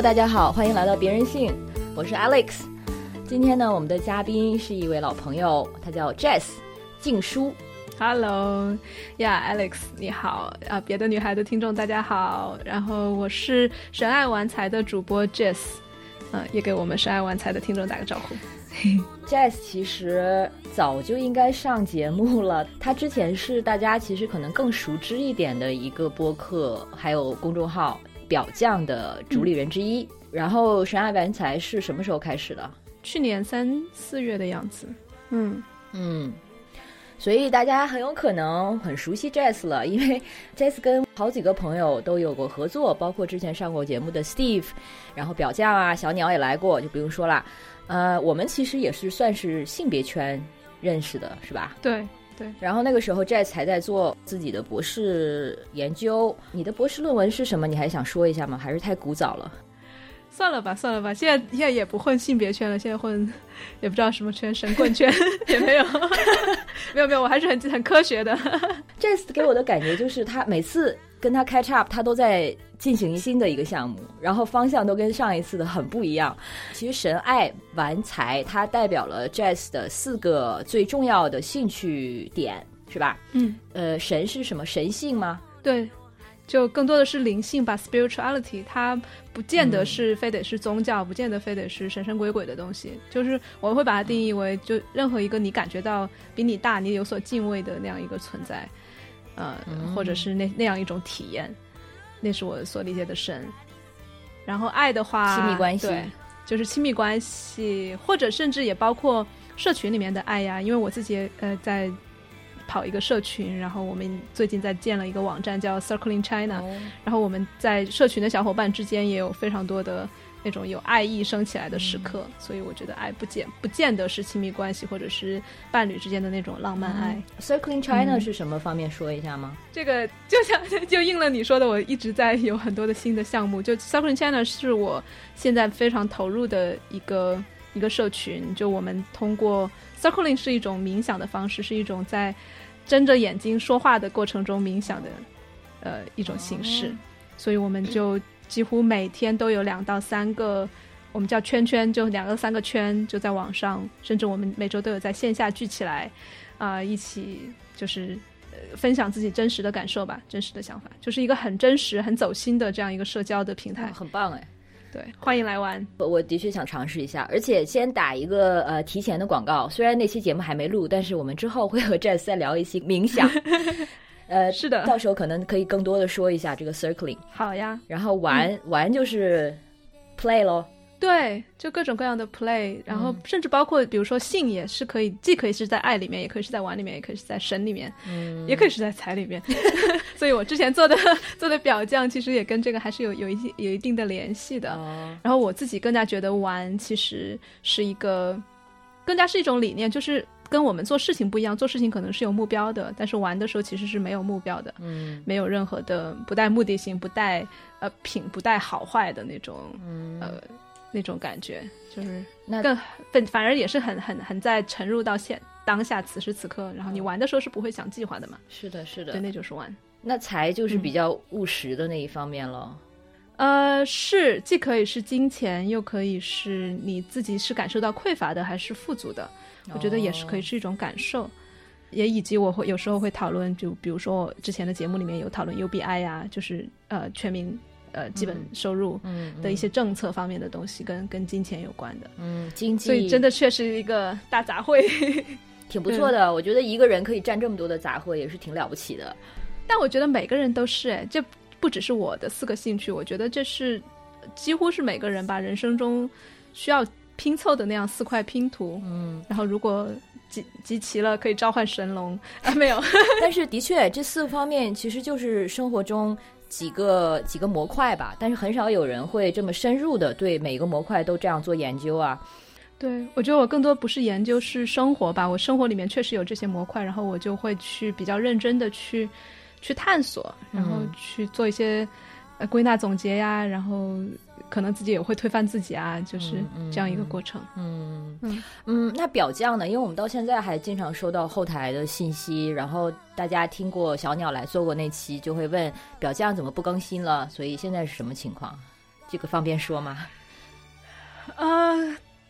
Hello，大家好，欢迎来到别人性，我是 Alex。今天呢，我们的嘉宾是一位老朋友，他叫 Jess 静书。Hello，呀、yeah,，Alex，你好啊！别的女孩的听众大家好，然后我是神爱玩财的主播 Jess，嗯、也给我们神爱玩财的听众打个招呼。Jess 其实早就应该上节目了，他之前是大家其实可能更熟知一点的一个播客，还有公众号表匠的主理人之一。然后神爱玩才是什么时候开始的？去年三四月的样子，嗯嗯。所以大家很有可能很熟悉 Jess 了，因为 Jess 跟好几个朋友都有过合作，包括之前上过节目的 Steve，然后表匠啊、小鸟也来过，就不用说了。呃，我们其实也是算是性别圈认识的，是吧？对然后那个时候 Jess 还在做自己的博士研究，你的博士论文是什么？你还想说一下吗？还是太古早了？算了吧，算了吧，现在现在也不混性别圈了，现在混也不知道什么圈，神棍圈 也没有，没有没有，我还是很很科学的。Jess 给我的感觉就是，他每次跟他 catch up，他都在进行新的一个项目，然后方向都跟上一次的很不一样。其实神爱玩财，它代表了 Jess 的四个最重要的兴趣点，是吧？嗯，呃，神是什么？神性吗？对。就更多的是灵性吧，spirituality，它不见得是非得是宗教，嗯、不见得非得是神神鬼鬼的东西。就是我会把它定义为，就任何一个你感觉到比你大、你有所敬畏的那样一个存在，呃，嗯、或者是那那样一种体验，那是我所理解的神。然后爱的话，亲密关系，对，就是亲密关系，或者甚至也包括社群里面的爱呀。因为我自己呃在。跑一个社群，然后我们最近在建了一个网站叫 Circling China，、哦、然后我们在社群的小伙伴之间也有非常多的那种有爱意升起来的时刻，嗯、所以我觉得爱不见不见得是亲密关系或者是伴侣之间的那种浪漫爱。嗯、Circling China、是什么方面说一下吗？这个就像就应了你说的，我一直在有很多的新的项目。就 Circling China 是我现在非常投入的一个一个社群，就我们通过 Circling 是一种冥想的方式，是一种在睁着眼睛说话的过程中冥想的，呃，一种形式，哦、所以我们就几乎每天都有两到三个，我们叫圈圈，就两个三个圈，就在网上，甚至我们每周都有在线下聚起来，啊、呃，一起就是、呃、分享自己真实的感受吧，真实的想法，就是一个很真实、很走心的这样一个社交的平台，哦、很棒哎。对，欢迎来玩。我我的确想尝试一下，而且先打一个呃提前的广告。虽然那期节目还没录，但是我们之后会和 Jess 再聊一些冥想。呃，是的，到时候可能可以更多的说一下这个 circling。好呀，然后玩、嗯、玩就是 play 咯。对，就各种各样的 play，然后甚至包括比如说性也是可以，既可以是在爱里面，也可以是在玩里面，也可以是在神里面，嗯，也可以是在财里面。所以我之前做的做的表匠，其实也跟这个还是有有一有一定的联系的。哦、然后我自己更加觉得玩其实是一个，更加是一种理念，就是跟我们做事情不一样，做事情可能是有目标的，但是玩的时候其实是没有目标的，嗯，没有任何的不带目的性，不带呃品，不带好坏的那种，嗯、呃。那种感觉就是那更反反而也是很很很在沉入到现当下此时此刻，然后你玩的时候是不会想计划的嘛？是的，是的，对，那就是玩。那财就是比较务实的那一方面了。嗯、呃，是既可以是金钱，又可以是你自己是感受到匮乏的，还是富足的？我觉得也是可以是一种感受。哦、也以及我会有时候会讨论，就比如说我之前的节目里面有讨论 UBI 呀、啊，就是呃全民。呃，基本收入的一些政策方面的东西，跟、嗯、跟金钱有关的，嗯，经济，所以真的确实一个大杂烩，挺不错的。我觉得一个人可以占这么多的杂烩，也是挺了不起的。但我觉得每个人都是，哎，这不只是我的四个兴趣，我觉得这是几乎是每个人吧人生中需要拼凑的那样四块拼图。嗯，然后如果集集齐了，可以召唤神龙啊？没有，但是的确，这四个方面其实就是生活中。几个几个模块吧，但是很少有人会这么深入的对每个模块都这样做研究啊。对，我觉得我更多不是研究，是生活吧。我生活里面确实有这些模块，然后我就会去比较认真的去去探索，然后去做一些呃归纳总结呀，然后可能自己也会推翻自己啊，就是这样一个过程。嗯嗯嗯，那表匠呢？因为我们到现在还经常收到后台的信息，然后大家听过小鸟来做过那期，就会问表匠怎么不更新了，所以现在是什么情况？这个方便说吗？啊，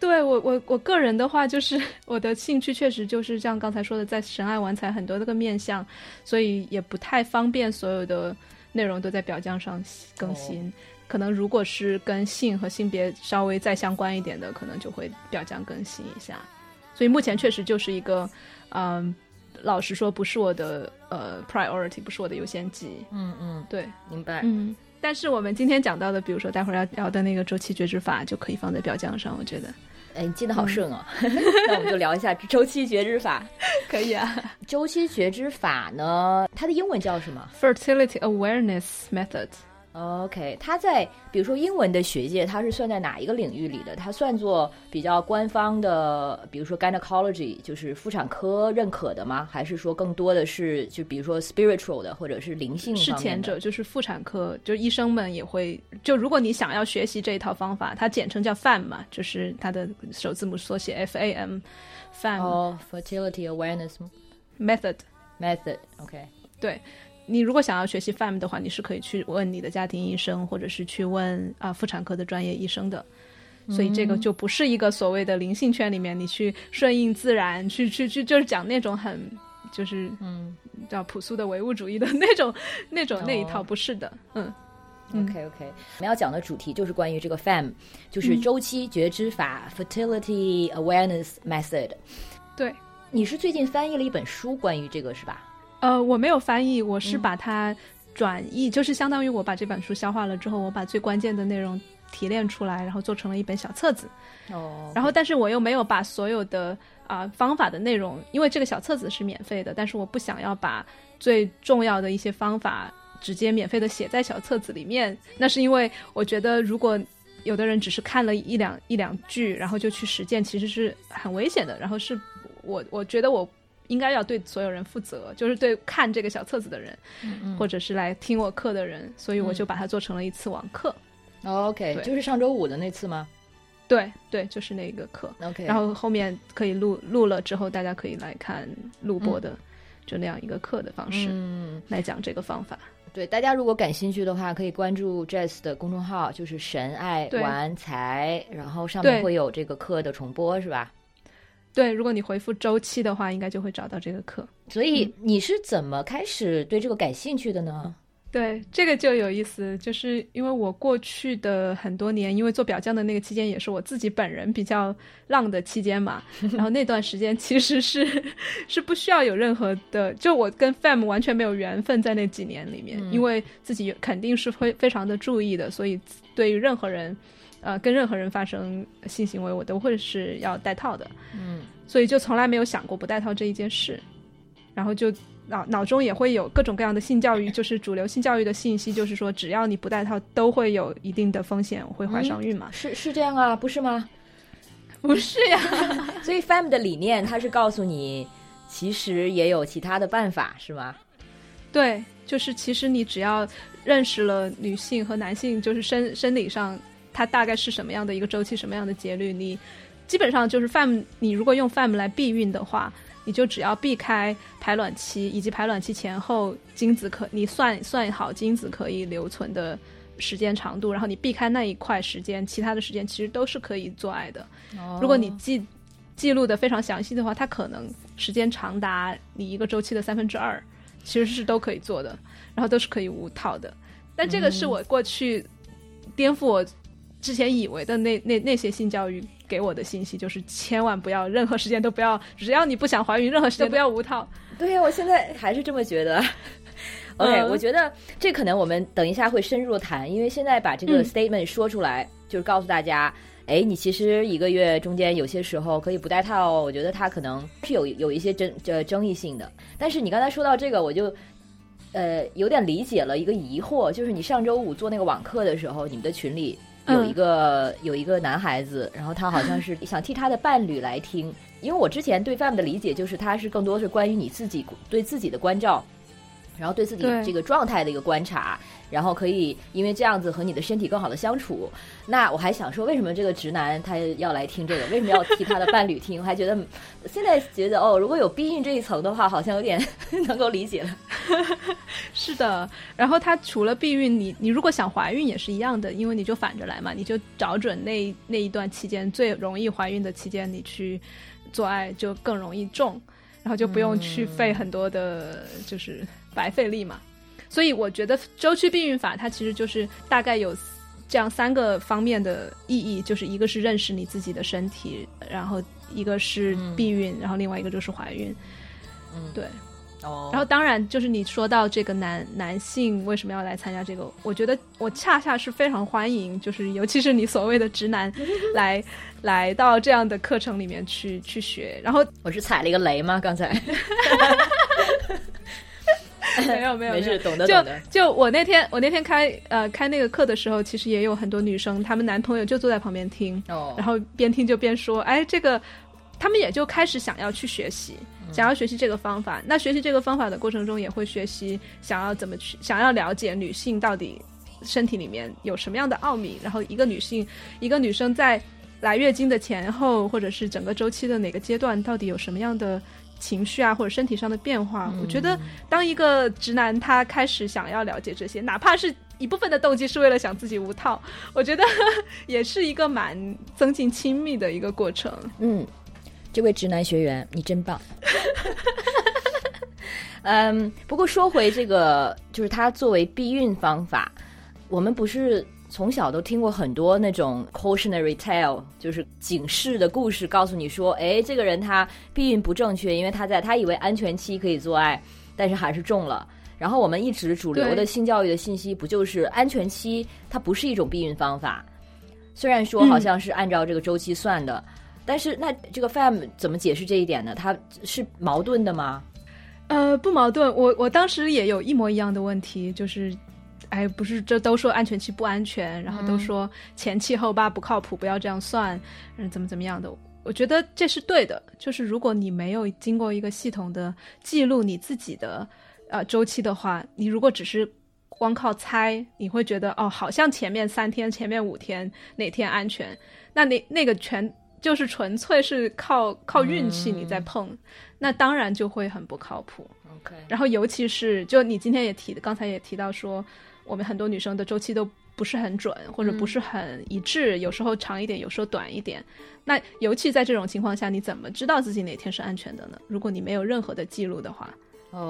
对我我我个人的话，就是我的兴趣确实就是像刚才说的，在神爱玩才很多那个面相，所以也不太方便所有的内容都在表匠上更新。可能如果是跟性和性别稍微再相关一点的，可能就会表匠更新一下。所以目前确实就是一个，嗯，老实说不是我的呃 priority，不是我的优先级。嗯嗯，对，明白。嗯，但是我们今天讲到的，比如说待会儿要聊的那个周期觉知法，就可以放在表匠上。我觉得，哎，你记得好顺哦。那我们就聊一下周期觉知法。可以啊。周期觉知法呢，它的英文叫什么？Fertility Awareness Method。OK，它在比如说英文的学界，它是算在哪一个领域里的？它算作比较官方的，比如说 gynecology，就是妇产科认可的吗？还是说更多的是就比如说 spiritual 的，或者是灵性？是前者，就是妇产科，就医生们也会就如果你想要学习这一套方法，它简称叫 FAM 嘛，就是它的首字母缩写 F A M，FAM。哦，fertility awareness method method，OK，对。你如果想要学习 FAM 的话，你是可以去问你的家庭医生，或者是去问啊妇产科的专业医生的。所以这个就不是一个所谓的灵性圈里面，你去顺应自然，去去去，就是讲那种很就是嗯叫朴素的唯物主义的那种 那种那一套，不是的。嗯，OK OK，我们要讲的主题就是关于这个 FAM，就是周期觉知法 （Fertility Awareness Method）。对，你是最近翻译了一本书关于这个是吧？呃，我没有翻译，我是把它转译，就是相当于我把这本书消化了之后，我把最关键的内容提炼出来，然后做成了一本小册子。哦。然后，但是我又没有把所有的啊方法的内容，因为这个小册子是免费的，但是我不想要把最重要的一些方法直接免费的写在小册子里面。那是因为我觉得，如果有的人只是看了一两一两句，然后就去实践，其实是很危险的。然后是我我觉得我。应该要对所有人负责，就是对看这个小册子的人，或者是来听我课的人，所以我就把它做成了一次网课。OK，就是上周五的那次吗？对对，就是那个课。OK，然后后面可以录录了之后，大家可以来看录播的，就那样一个课的方式来讲这个方法。对，大家如果感兴趣的话，可以关注 Jazz 的公众号，就是神爱玩财，然后上面会有这个课的重播，是吧？对，如果你回复周期的话，应该就会找到这个课。所以你是怎么开始对这个感兴趣的呢？对，这个就有意思，就是因为我过去的很多年，因为做表匠的那个期间，也是我自己本人比较浪的期间嘛。然后那段时间其实是 是不需要有任何的，就我跟 Fam 完全没有缘分在那几年里面，因为自己肯定是会非常的注意的，所以对于任何人。呃，跟任何人发生性行为，我都会是要戴套的，嗯，所以就从来没有想过不戴套这一件事，然后就脑脑中也会有各种各样的性教育，就是主流性教育的信息，就是说只要你不戴套，都会有一定的风险会怀上孕嘛？是是这样啊，不是吗？不是呀，所以 FAM 的理念，它是告诉你，其实也有其他的办法，是吗？对，就是其实你只要认识了女性和男性，就是生生理上。它大概是什么样的一个周期，什么样的节律？你基本上就是 FAM，你如果用 FAM 来避孕的话，你就只要避开排卵期以及排卵期前后精子可你算算好精子可以留存的时间长度，然后你避开那一块时间，其他的时间其实都是可以做爱的。如果你记记录的非常详细的话，它可能时间长达你一个周期的三分之二，其实是都可以做的，然后都是可以无套的。但这个是我过去颠覆我。之前以为的那那那些性教育给我的信息，就是千万不要任何时间都不要，只要你不想怀孕，任何时间都不要无套。对呀，我现在还是这么觉得。OK，我觉得这可能我们等一下会深入谈，因为现在把这个 statement 说出来，就是告诉大家，哎，你其实一个月中间有些时候可以不戴套，我觉得它可能是有有一些争呃争议性的。但是你刚才说到这个，我就呃有点理解了一个疑惑，就是你上周五做那个网课的时候，你们的群里。有一个有一个男孩子，然后他好像是 想替他的伴侣来听，因为我之前对 FAM 的理解就是他是更多是关于你自己对自己的关照，然后对自己这个状态的一个观察，然后可以因为这样子和你的身体更好的相处。那我还想说，为什么这个直男他要来听这个？为什么要替他的伴侣听？我还觉得现在觉得哦，如果有避孕这一层的话，好像有点 能够理解了。是的，然后他除了避孕，你你如果想怀孕也是一样的，因为你就反着来嘛，你就找准那那一段期间最容易怀孕的期间，你去做爱就更容易中，然后就不用去费很多的，就是白费力嘛。所以我觉得周期避孕法它其实就是大概有这样三个方面的意义，就是一个是认识你自己的身体，然后一个是避孕，然后另外一个就是怀孕。嗯，对。哦，然后当然就是你说到这个男男性为什么要来参加这个，我觉得我恰恰是非常欢迎，就是尤其是你所谓的直男来 来到这样的课程里面去去学。然后我是踩了一个雷吗？刚才 没有没有没事，懂得就懂得。就我那天我那天开呃开那个课的时候，其实也有很多女生，她们男朋友就坐在旁边听，哦，然后边听就边说，哎，这个他们也就开始想要去学习，想要学习这个方法。那学习这个方法的过程中，也会学习想要怎么去，想要了解女性到底身体里面有什么样的奥秘。然后一个女性，一个女生在来月经的前后，或者是整个周期的哪个阶段，到底有什么样的情绪啊，或者身体上的变化？我觉得，当一个直男他开始想要了解这些，哪怕是一部分的动机是为了想自己无套，我觉得也是一个蛮增进亲密的一个过程。嗯，这位直男学员，你真棒。嗯，不过说回这个，就是它作为避孕方法，我们不是从小都听过很多那种 cautionary tale，就是警示的故事，告诉你说，哎，这个人他避孕不正确，因为他在他以为安全期可以做爱，但是还是中了。然后我们一直主流的性教育的信息，不就是安全期它不是一种避孕方法？虽然说好像是按照这个周期算的，但是那这个 FAM 怎么解释这一点呢？它是矛盾的吗？呃，不矛盾。我我当时也有一模一样的问题，就是，哎，不是这都说安全期不安全，然后都说前七后八不靠谱，不要这样算，嗯，怎么怎么样的。我觉得这是对的，就是如果你没有经过一个系统的记录你自己的呃周期的话，你如果只是光靠猜，你会觉得哦，好像前面三天、前面五天哪天安全，那那那个全就是纯粹是靠靠运气你在碰，那当然就会很不靠谱。OK，然后尤其是就你今天也提，刚才也提到说，我们很多女生的周期都不是很准，或者不是很一致，有时候长一点，有时候短一点。那尤其在这种情况下，你怎么知道自己哪天是安全的呢？如果你没有任何的记录的话，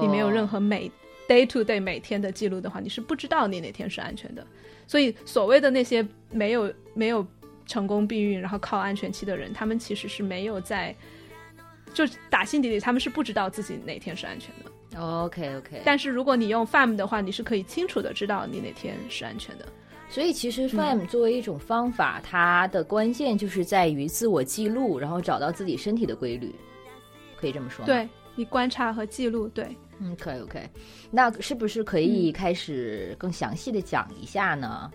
你没有任何每 day to day 每天的记录的话，你是不知道你哪天是安全的。所以所谓的那些没有没有成功避孕，然后靠安全期的人，他们其实是没有在，就打心底里他们是不知道自己哪天是安全的。OK OK，但是如果你用 FAM 的话，你是可以清楚的知道你哪天是安全的。所以其实 FAM 作为一种方法，它的关键就是在于自我记录，然后找到自己身体的规律，可以这么说吗？对你观察和记录，对，嗯，可以 OK。那是不是可以开始更详细的讲一下呢？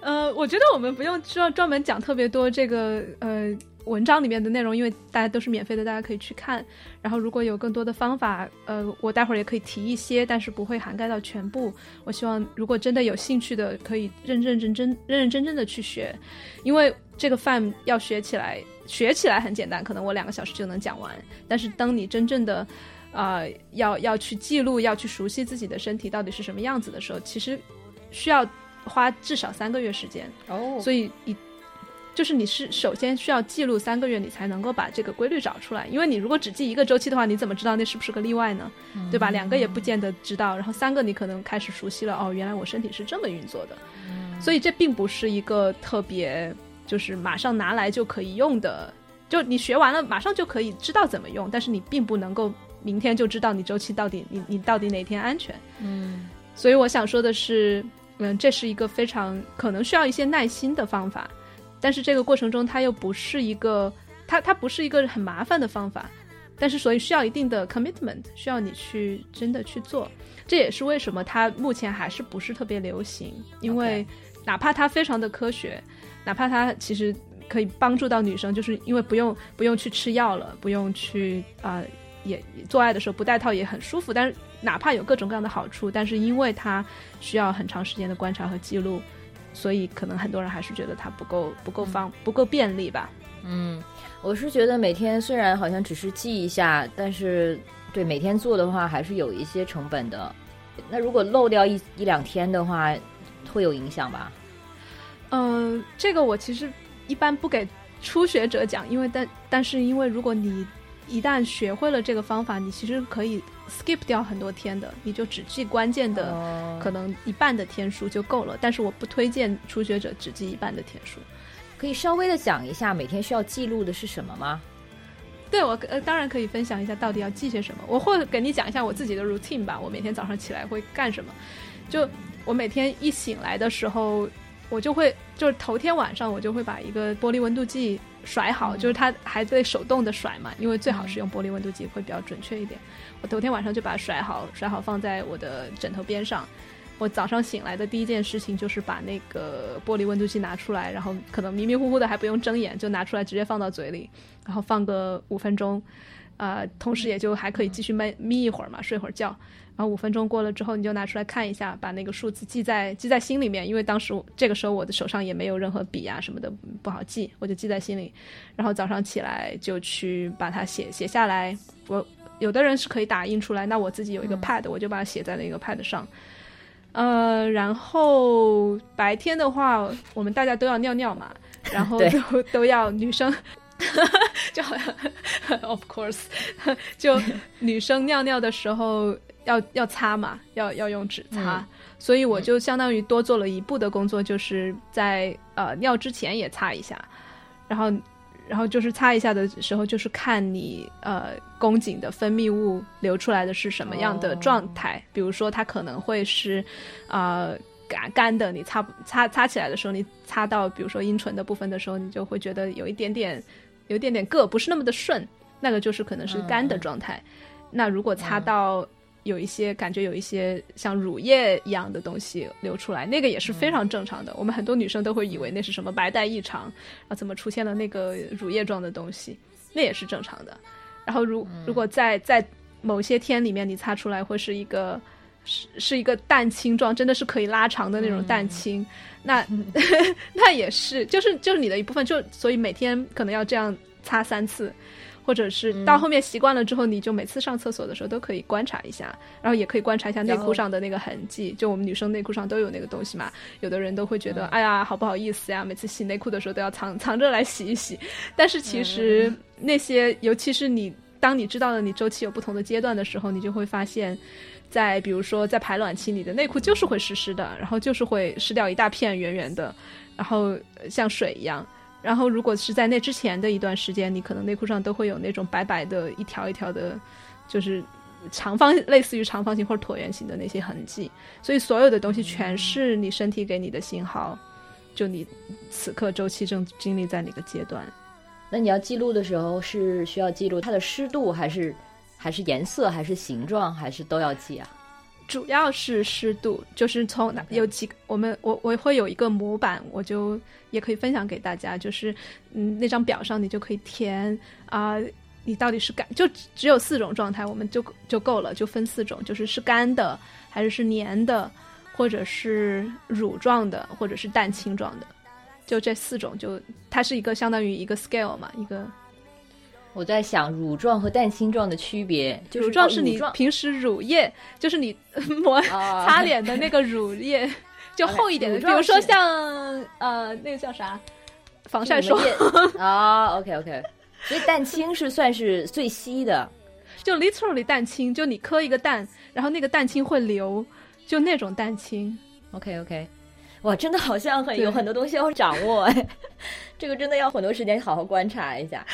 呃，我觉得我们不用专专门讲特别多这个呃文章里面的内容，因为大家都是免费的，大家可以去看。然后如果有更多的方法，呃，我待会儿也可以提一些，但是不会涵盖到全部。我希望如果真的有兴趣的，可以认认真真、认认真真的去学，因为这个 FAM 要学起来，学起来很简单，可能我两个小时就能讲完。但是当你真正的呃要要去记录，要去熟悉自己的身体到底是什么样子的时候，其实需要花至少三个月时间。哦所以你就是你是首先需要记录三个月，你才能够把这个规律找出来。因为你如果只记一个周期的话，你怎么知道那是不是个例外呢？对吧？两个也不见得知道，然后三个你可能开始熟悉了。哦，原来我身体是这么运作的。所以这并不是一个特别就是马上拿来就可以用的，就你学完了马上就可以知道怎么用，但是你并不能够明天就知道你周期到底你你到底哪天安全。嗯所以我想说的是，嗯，这是一个非常可能需要一些耐心的方法，但是这个过程中它又不是一个，它它不是一个很麻烦的方法，但是所以需要一定的 commitment，需要你去真的去做。这也是为什么它目前还是不是特别流行，因为哪怕它非常的科学，哪怕它其实可以帮助到女生，就是因为不用不用去吃药了，不用去啊、也做爱的时候不戴套也很舒服，但是哪怕有各种各样的好处，但是因为它需要很长时间的观察和记录，所以可能很多人还是觉得它不够不够方不够便利吧。嗯，我是觉得每天虽然好像只是记一下，但是对每天做的话还是有一些成本的。那如果漏掉一一两天的话，会有影响吧？嗯，这个我其实一般不给初学者讲，因为但但是因为如果你一旦学会了这个方法，你其实可以 skip 掉很多天的，你就只记关键的，可能一半的天数就够了。但是我不推荐初学者只记一半的天数。可以稍微的讲一下每天需要记录的是什么吗？对我呃当然可以分享一下到底要记些什么。我会给你讲一下我自己的 routine 吧。我每天早上起来会干什么？就我每天一醒来的时候，我就会就是头天晚上我就会把一个玻璃温度计甩好，就是它还在手动的甩嘛，因为最好是用玻璃温度计会比较准确一点。我头天晚上就把它甩好，甩好放在我的枕头边上。我早上醒来的第一件事情就是把那个玻璃温度计拿出来，然后可能迷迷糊糊的还不用睁眼就拿出来直接放到嘴里，然后放个五分钟，啊，同时也就还可以继续眯眯一会儿嘛，睡会儿觉。然后五分钟过了之后，你就拿出来看一下，把那个数字记在记在心里面，因为当时这个时候我的手上也没有任何笔啊什么的不好记，我就记在心里。然后早上起来就去把它写写下来。我有的人是可以打印出来，那我自己有一个 pad，我就把它写在那个 pad 上。呃，然后白天的话，我们大家都要尿尿嘛，然后 都都要女生，就好像 of course，就女生尿尿的时候要要擦嘛，要要用纸擦，所以我就相当于多做了一步的工作，就是在呃尿之前也擦一下，然后。然后就是擦一下的时候，就是看你呃宫颈的分泌物流出来的是什么样的状态。比如说，它可能会是啊干干的，你擦擦擦起来的时候，你擦到比如说阴唇的部分的时候，你就会觉得有一点点有一点点硌，不是那么的顺，那个就是可能是干的状态。那如果擦到。有一些感觉，有一些像乳液一样的东西流出来，那个也是非常正常的。我们很多女生都会以为那是什么白带异常啊，怎么出现了那个乳液状的东西，那也是正常的。然后，如如果在在某些天里面你擦出来会是一个是是一个蛋清状，真的是可以拉长的那种蛋清，那 那也是就是就是你的一部分，就所以每天可能要这样擦三次。或者是到后面习惯了之后，你就每次上厕所的时候都可以观察一下，然后也可以观察一下内裤上的那个痕迹。就我们女生内裤上都有那个东西嘛，有的人都会觉得，哎呀，好不好意思呀，每次洗内裤的时候都要藏藏着来洗一洗。但是其实那些，尤其是你当你知道了你周期有不同的阶段的时候，你就会发现，在比如说在排卵期，你的内裤就是会湿湿的，然后就是会湿掉一大片圆圆的，然后像水一样。然后，如果是在那之前的一段时间，你可能内裤上都会有那种白白的一条一条的，就是长方类似于长方形或者椭圆形的那些痕迹。所以，所有的东西全是你身体给你的信号，就你此刻周期正经历在哪个阶段。那你要记录的时候，是需要记录它的湿度，还是还是颜色，还是形状，还是都要记啊？主要是湿度，就是从有几个，我们我我会有一个模板，我就也可以分享给大家，就是嗯那张表上你就可以填啊，你到底是干就只有四种状态，我们就就够了，就分四种，就是是干的，还是是黏的，或者是乳状的，或者是蛋清状的，就这四种，就它是一个相当于一个 scale 嘛，一个。我在想乳状和蛋清状的区别，乳状是你平时乳液，就是你 抹 擦脸的那个乳液，就 厚一点的，比如说像呃那个叫啥防晒霜啊。OK OK，所以蛋清是算是最稀的，就 literally 蛋清，就你磕一个蛋，然后那个蛋清会流，就那种蛋清。OK OK，哇，真的好像很有很多东西要掌握哎，这个真的要很多时间好好观察一下。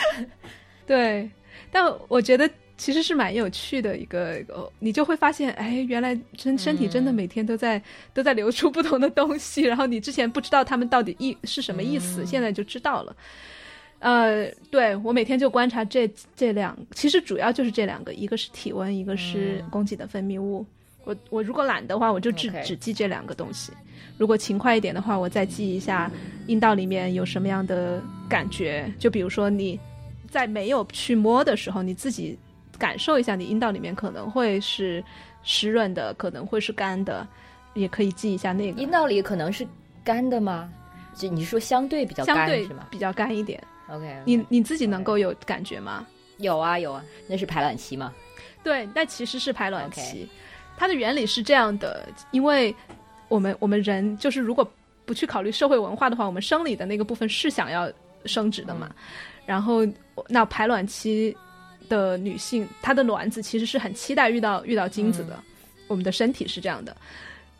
对，但我觉得其实是蛮有趣的一个，你就会发现，哎，原来身身体真的每天都在都在流出不同的东西，然后你之前不知道他们到底意是什么意思，现在就知道了。呃，对我每天就观察这这两，其实主要就是这两个，一个是体温，一个是宫颈的分泌物。我我如果懒的话，我就只只记这两个东西；如果勤快一点的话，我再记一下阴道里面有什么样的感觉，就比如说你。在没有去摸的时候，你自己感受一下，你阴道里面可能会是湿润的，可能会是干的，也可以记一下那个。阴道里可能是干的吗？就你说相对比较干相对是吗比较干一点。？OK，你你自己能够有感觉吗？有啊有啊，那是排卵期吗？对，那其实是排卵期。它的原理是这样的，因为我们我们人就是如果不去考虑社会文化的话，我们生理的那个部分是想要生殖的嘛。然后那排卵期的女性，她的卵子其实是很期待遇到遇到精子的，我们的身体是这样的。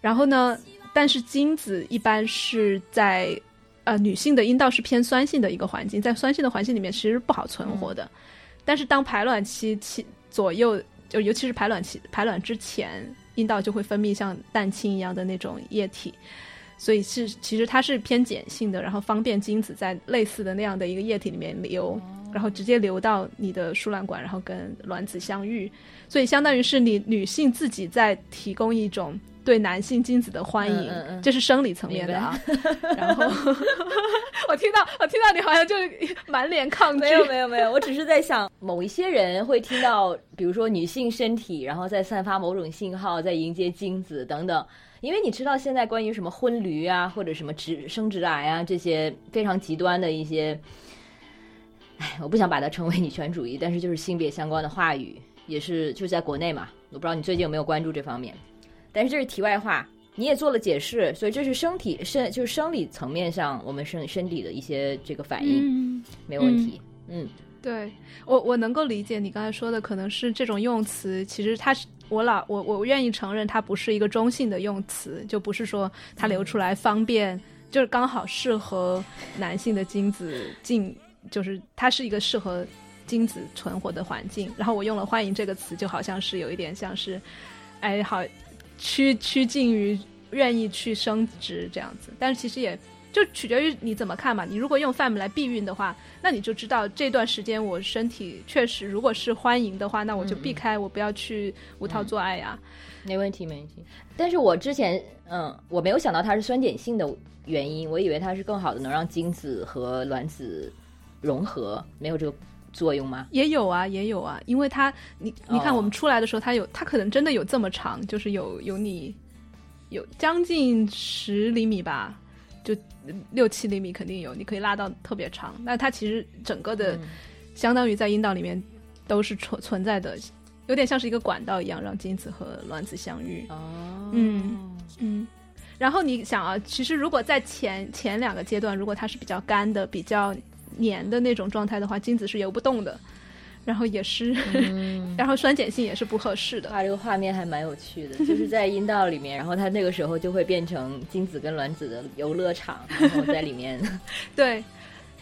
然后呢，但是精子一般是在呃女性的阴道是偏酸性的一个环境，在酸性的环境里面其实不好存活的。但是当排卵期期左右，就尤其是排卵期排卵之前，阴道就会分泌像蛋清一样的那种液体，所以是其实它是偏碱性的，然后方便精子在类似的那样的一个液体里面流，然后直接流到你的输卵管，然后跟卵子相遇，所以相当于是你女性自己在提供一种。对男性精子的欢迎，嗯嗯嗯这是生理层面的啊。然后 我听到，我听到你好像就满脸抗拒。没有没有没有，我只是在想，某一些人会听到，比如说女性身体，然后在散发某种信号，在迎接精子等等。因为你知道现在关于什么婚驴啊，或者什么直生殖癌啊这些非常极端的一些，哎，我不想把它称为女权主义，但是就是性别相关的话语，也是就在国内嘛。我不知道你最近有没有关注这方面，但是这是题外话。你也做了解释，所以这是身体身就是生理层面上我们身身体的一些这个反应，嗯，没问题。嗯对我我能够理解你刚才说的，可能是这种用词，其实它是我老我我愿意承认它不是一个中性的用词，就不是说它流出来方便，就是刚好适合男性的精子进，就是它是一个适合精子存活的环境。然后我用了“欢迎”这个词，就好像是有一点像是，哎，好趋趋近于愿意去生殖这样子，但是其实也。就取决于你怎么看嘛。你如果用 FAM 来避孕的话，那你就知道这段时间我身体确实，如果是欢迎的话，那我就避开，我不要去无套做爱呀。没问题，没问题。但是我之前，嗯，我没有想到它是酸碱性的原因，我以为它是更好的能让精子和卵子融合，没有这个作用吗？也有啊，也有啊，因为它，你你看我们出来的时候，它有，它可能真的有这么长，就是有有你有将近十厘米吧。就六七厘米肯定有，你可以拉到特别长。那它其实整个的，相当于在阴道里面都是存存在的，有点像是一个管道一样，让精子和卵子相遇。哦，嗯嗯。然后你想啊，其实如果在前前两个阶段，如果它是比较干的、比较黏的那种状态的话，精子是游不动的。然后也是，嗯、然后酸碱性也是不合适的。哇，这个画面还蛮有趣的，就是在阴道里面，然后它那个时候就会变成精子跟卵子的游乐场，然后在里面。对，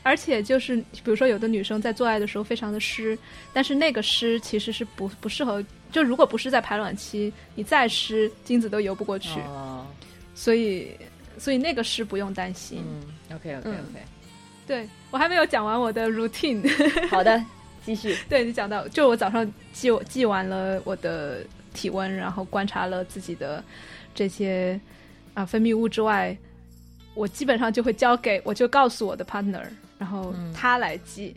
而且就是比如说有的女生在做爱的时候非常的湿，但是那个湿其实是不不适合，就如果不是在排卵期，你再湿，精子都游不过去。哦，所以所以那个湿不用担心。嗯，OK OK OK，、对我还没有讲完我的 routine。好的。继续，对你讲到，就我早上记记完了我的体温，然后观察了自己的这些啊分泌物之外，我基本上就会交给，我就告诉我的 partner，然后他来记。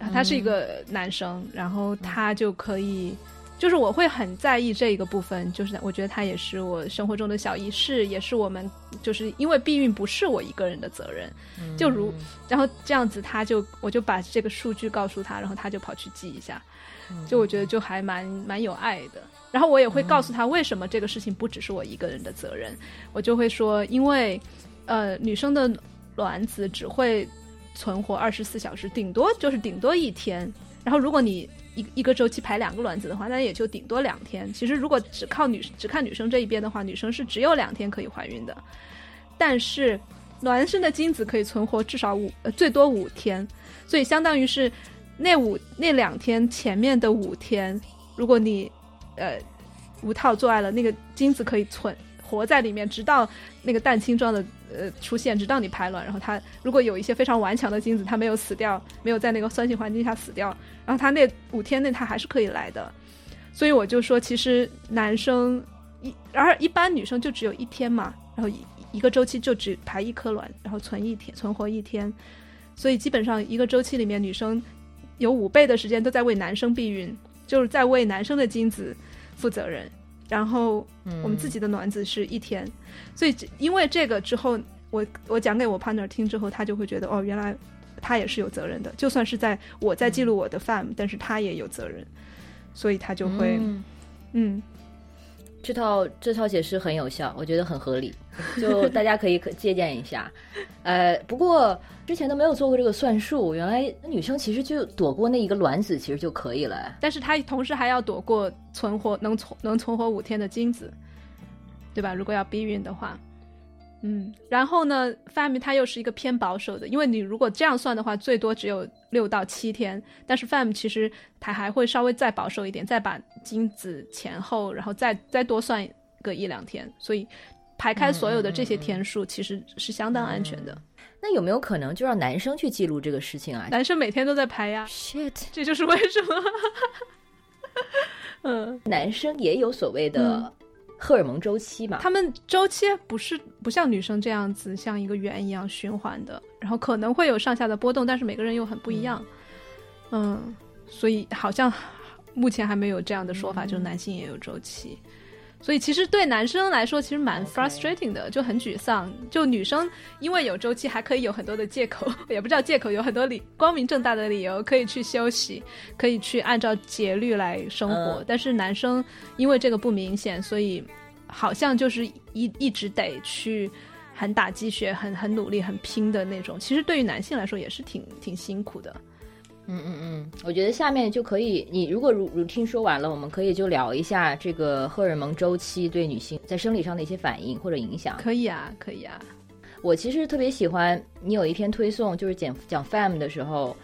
嗯、他是一个男生，然后他就可以，就是我会很在意这一个部分，就是我觉得它也是我生活中的小仪式，也是我们就是因为避孕不是我一个人的责任，嗯、就如然后这样子，他就我就把这个数据告诉他，然后他就跑去记一下，就我觉得就还蛮蛮有爱的。然后我也会告诉他为什么这个事情不只是我一个人的责任，我就会说，因为呃女生的卵子只会存活二十四小时，顶多就是顶多一天。然后如果你一一个周期排两个卵子的话，那也就顶多两天。其实如果只靠女只看女生这一边的话，女生是只有两天可以怀孕的。但是男生的精子可以存活至少五呃最多五天，所以相当于是那五那两天前面的五天，如果你呃无套做爱了，那个精子可以存活在里面，直到那个蛋清状的呃出现，直到你排卵。然后它如果有一些非常顽强的精子，它没有死掉，没有在那个酸性环境下死掉，然后它那五天内它还是可以来的。所以我就说，其实男生一而一般女生就只有一天嘛，然后一一个周期就只排一颗卵，然后存一天，存活一天。所以基本上一个周期里面，女生有五倍的时间都在为男生避孕，就是在为男生的精子负责任。然后我们自己的卵子是一天，所以因为这个之后，我我讲给我 partner 听之后，他就会觉得哦，原来他也是有责任的，就算是在我在记录我的 fam，但是他也有责任，所以他就会嗯。这套这套解释很有效，我觉得很合理，就大家可以可借鉴一下。呃，不过之前都没有做过这个算术，原来女生其实就躲过那一个卵子其实就可以了，但是她同时还要躲过存活能存能存活五天的精子，对吧？如果要避孕的话。嗯，然后呢，FAM 它又是一个偏保守的，因为你如果这样算的话，最多只有六到七天。但是 FAM 其实它还会稍微再保守一点，再把精子前后，然后再再多算个一两天。所以排开所有的这些天数，其实是相当安全的。那有没有可能就让男生去记录这个事情啊？男生每天都在排呀，shit，这就是为什么。嗯，男生也有所谓的。荷尔蒙周期嘛，他们周期不是不像女生这样子，像一个圆一样循环的，然后可能会有上下的波动，但是每个人又很不一样，嗯，所以好像目前还没有这样的说法，就是男性也有周期。所以其实对男生来说，其实蛮 frustrating 的，就很沮丧。就女生因为有周期，还可以有很多的借口，也不知道借口，有很多理光明正大的理由可以去休息，可以去按照节律来生活。但是男生因为这个不明显，所以好像就是一一直得去很打鸡血、很很努力、很拼的那种。其实对于男性来说，也是挺挺辛苦的。嗯嗯嗯，我觉得下面就可以，你如果如如听说完了，我们可以就聊一下这个荷尔蒙周期对女性在生理上的一些反应或者影响。可以啊，可以啊。我其实特别喜欢你有一篇推送，就是讲讲 fam 的时候，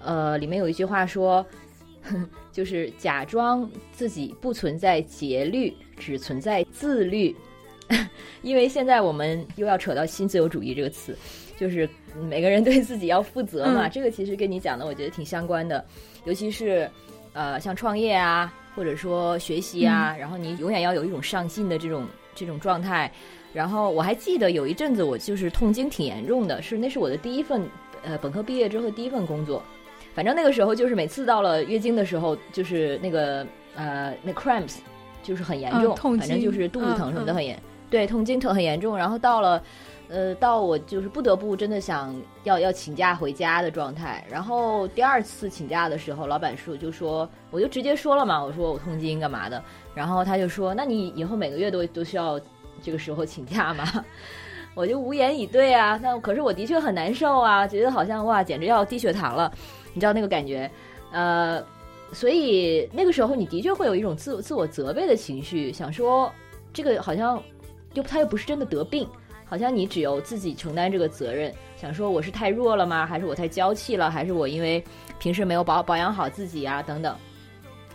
呃，里面有一句话说，就是假装自己不存在节律，只存在自律，因为现在我们又要扯到新自由主义这个词。就是每个人对自己要负责嘛，这个其实跟你讲的我觉得挺相关的，尤其是，呃，像创业啊，或者说学习啊，然后你永远要有一种上进的这种这种状态。然后我还记得有一阵子我就是痛经挺严重的，是那是我的第一份呃本科毕业之后第一份工作，反正那个时候就是每次到了月经的时候，就是那个呃那 cramps 就是很严重，反正就是肚子疼什么的很严，对，痛经疼很严重，然后到了。呃，到我就是不得不真的想要要请假回家的状态。然后第二次请假的时候，老板说就说，我就直接说了嘛，我说我痛经干嘛的。然后他就说，那你以后每个月都都需要这个时候请假吗？我就无言以对啊。那可是我的确很难受啊，觉得好像哇，简直要低血糖了，你知道那个感觉？呃，所以那个时候你的确会有一种自自我责备的情绪，想说这个好像又他又不是真的得病。好像你只有自己承担这个责任，想说我是太弱了吗？还是我太娇气了？还是我因为平时没有保保养好自己啊？等等。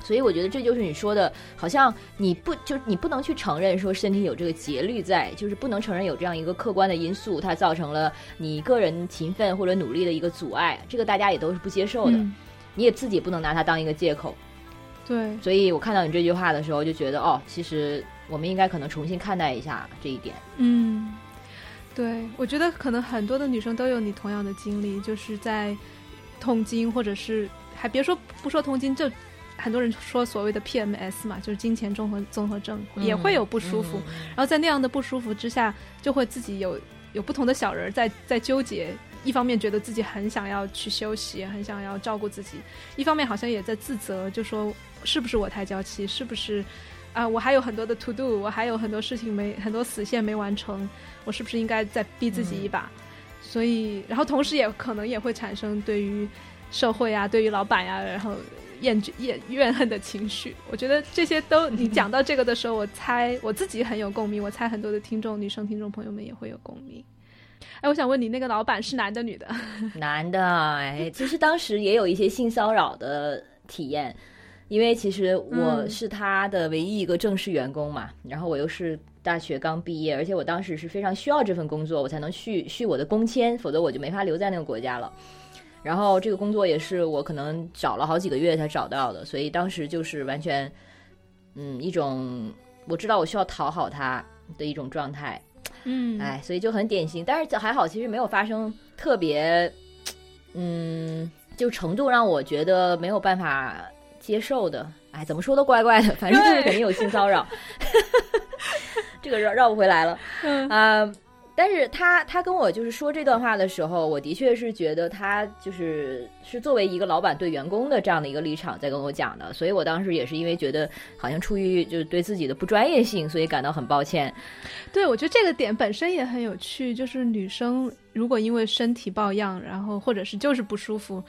所以我觉得这就是你说的，好像你不就你不能去承认说身体有这个节律在，就是不能承认有这样一个客观的因素，它造成了你个人勤奋或者努力的一个阻碍。这个大家也都是不接受的，你也自己不能拿它当一个借口。对。所以我看到你这句话的时候，就觉得哦，其实我们应该可能重新看待一下这一点。嗯。对，我觉得可能很多的女生都有你同样的经历，就是在痛经，或者是还别说不说痛经，就很多人说所谓的 PMS 嘛，就是经前综合综合症，也会有不舒服。然后在那样的不舒服之下，就会自己有有不同的小人在在纠结，一方面觉得自己很想要去休息，很想要照顾自己，一方面好像也在自责，就说是不是我太娇气，是不是？啊，我还有很多的 to do，我还有很多事情没很多死线没完成，我是不是应该再逼自己一把？所以，然后同时也可能也会产生对于社会啊，对于老板呀，然后厌厌怨恨的情绪。我觉得这些都你讲到这个的时候，我猜我自己很有共鸣，我猜很多的听众女生听众朋友们也会有共鸣。哎，我想问你，那个老板是男的女的？男的。哎，其实当时也有一些性骚扰的体验。因为其实我是他的唯一一个正式员工嘛，然后我又是大学刚毕业，而且我当时是非常需要这份工作，我才能续续我的工签，否则我就没法留在那个国家了。然后这个工作也是我可能找了好几个月才找到的，所以当时就是完全，嗯，一种我知道我需要讨好他的一种状态，嗯，哎，所以就很典型，但是还好，其实没有发生特别，嗯，就程度让我觉得没有办法。接受的，哎，怎么说都怪怪的，反正就是肯定有性骚扰。这个绕绕不回来了，嗯啊。但是他他跟我就是说这段话的时候，我的确是觉得他就是是作为一个老板对员工的这样的一个立场在跟我讲的，所以我当时也是因为觉得好像出于就是对自己的不专业性，所以感到很抱歉。对，我觉得这个点本身也很有趣，就是女生如果因为身体抱恙，然后或者是就是不舒服，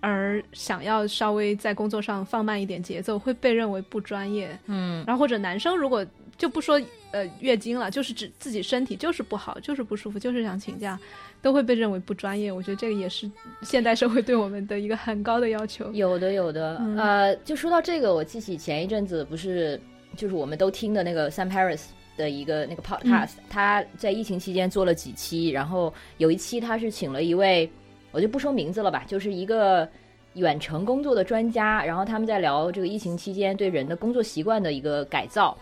而想要稍微在工作上放慢一点节奏，会被认为不专业。嗯，然后或者男生如果就不说。呃，月经了，就是指自己身体就是不好，就是不舒服，就是想请假，都会被认为不专业。我觉得这个也是现代社会对我们的一个很高的要求。有的，有的。呃，就说到这个，我记起前一阵子不是就是我们都听的那个 Sam Harris 的一个那个 podcast，他在疫情期间做了几期，然后有一期他是请了一位，我就不说名字了吧，就是一个远程工作的专家，然后他们在聊这个疫情期间对人的工作习惯的一个改造。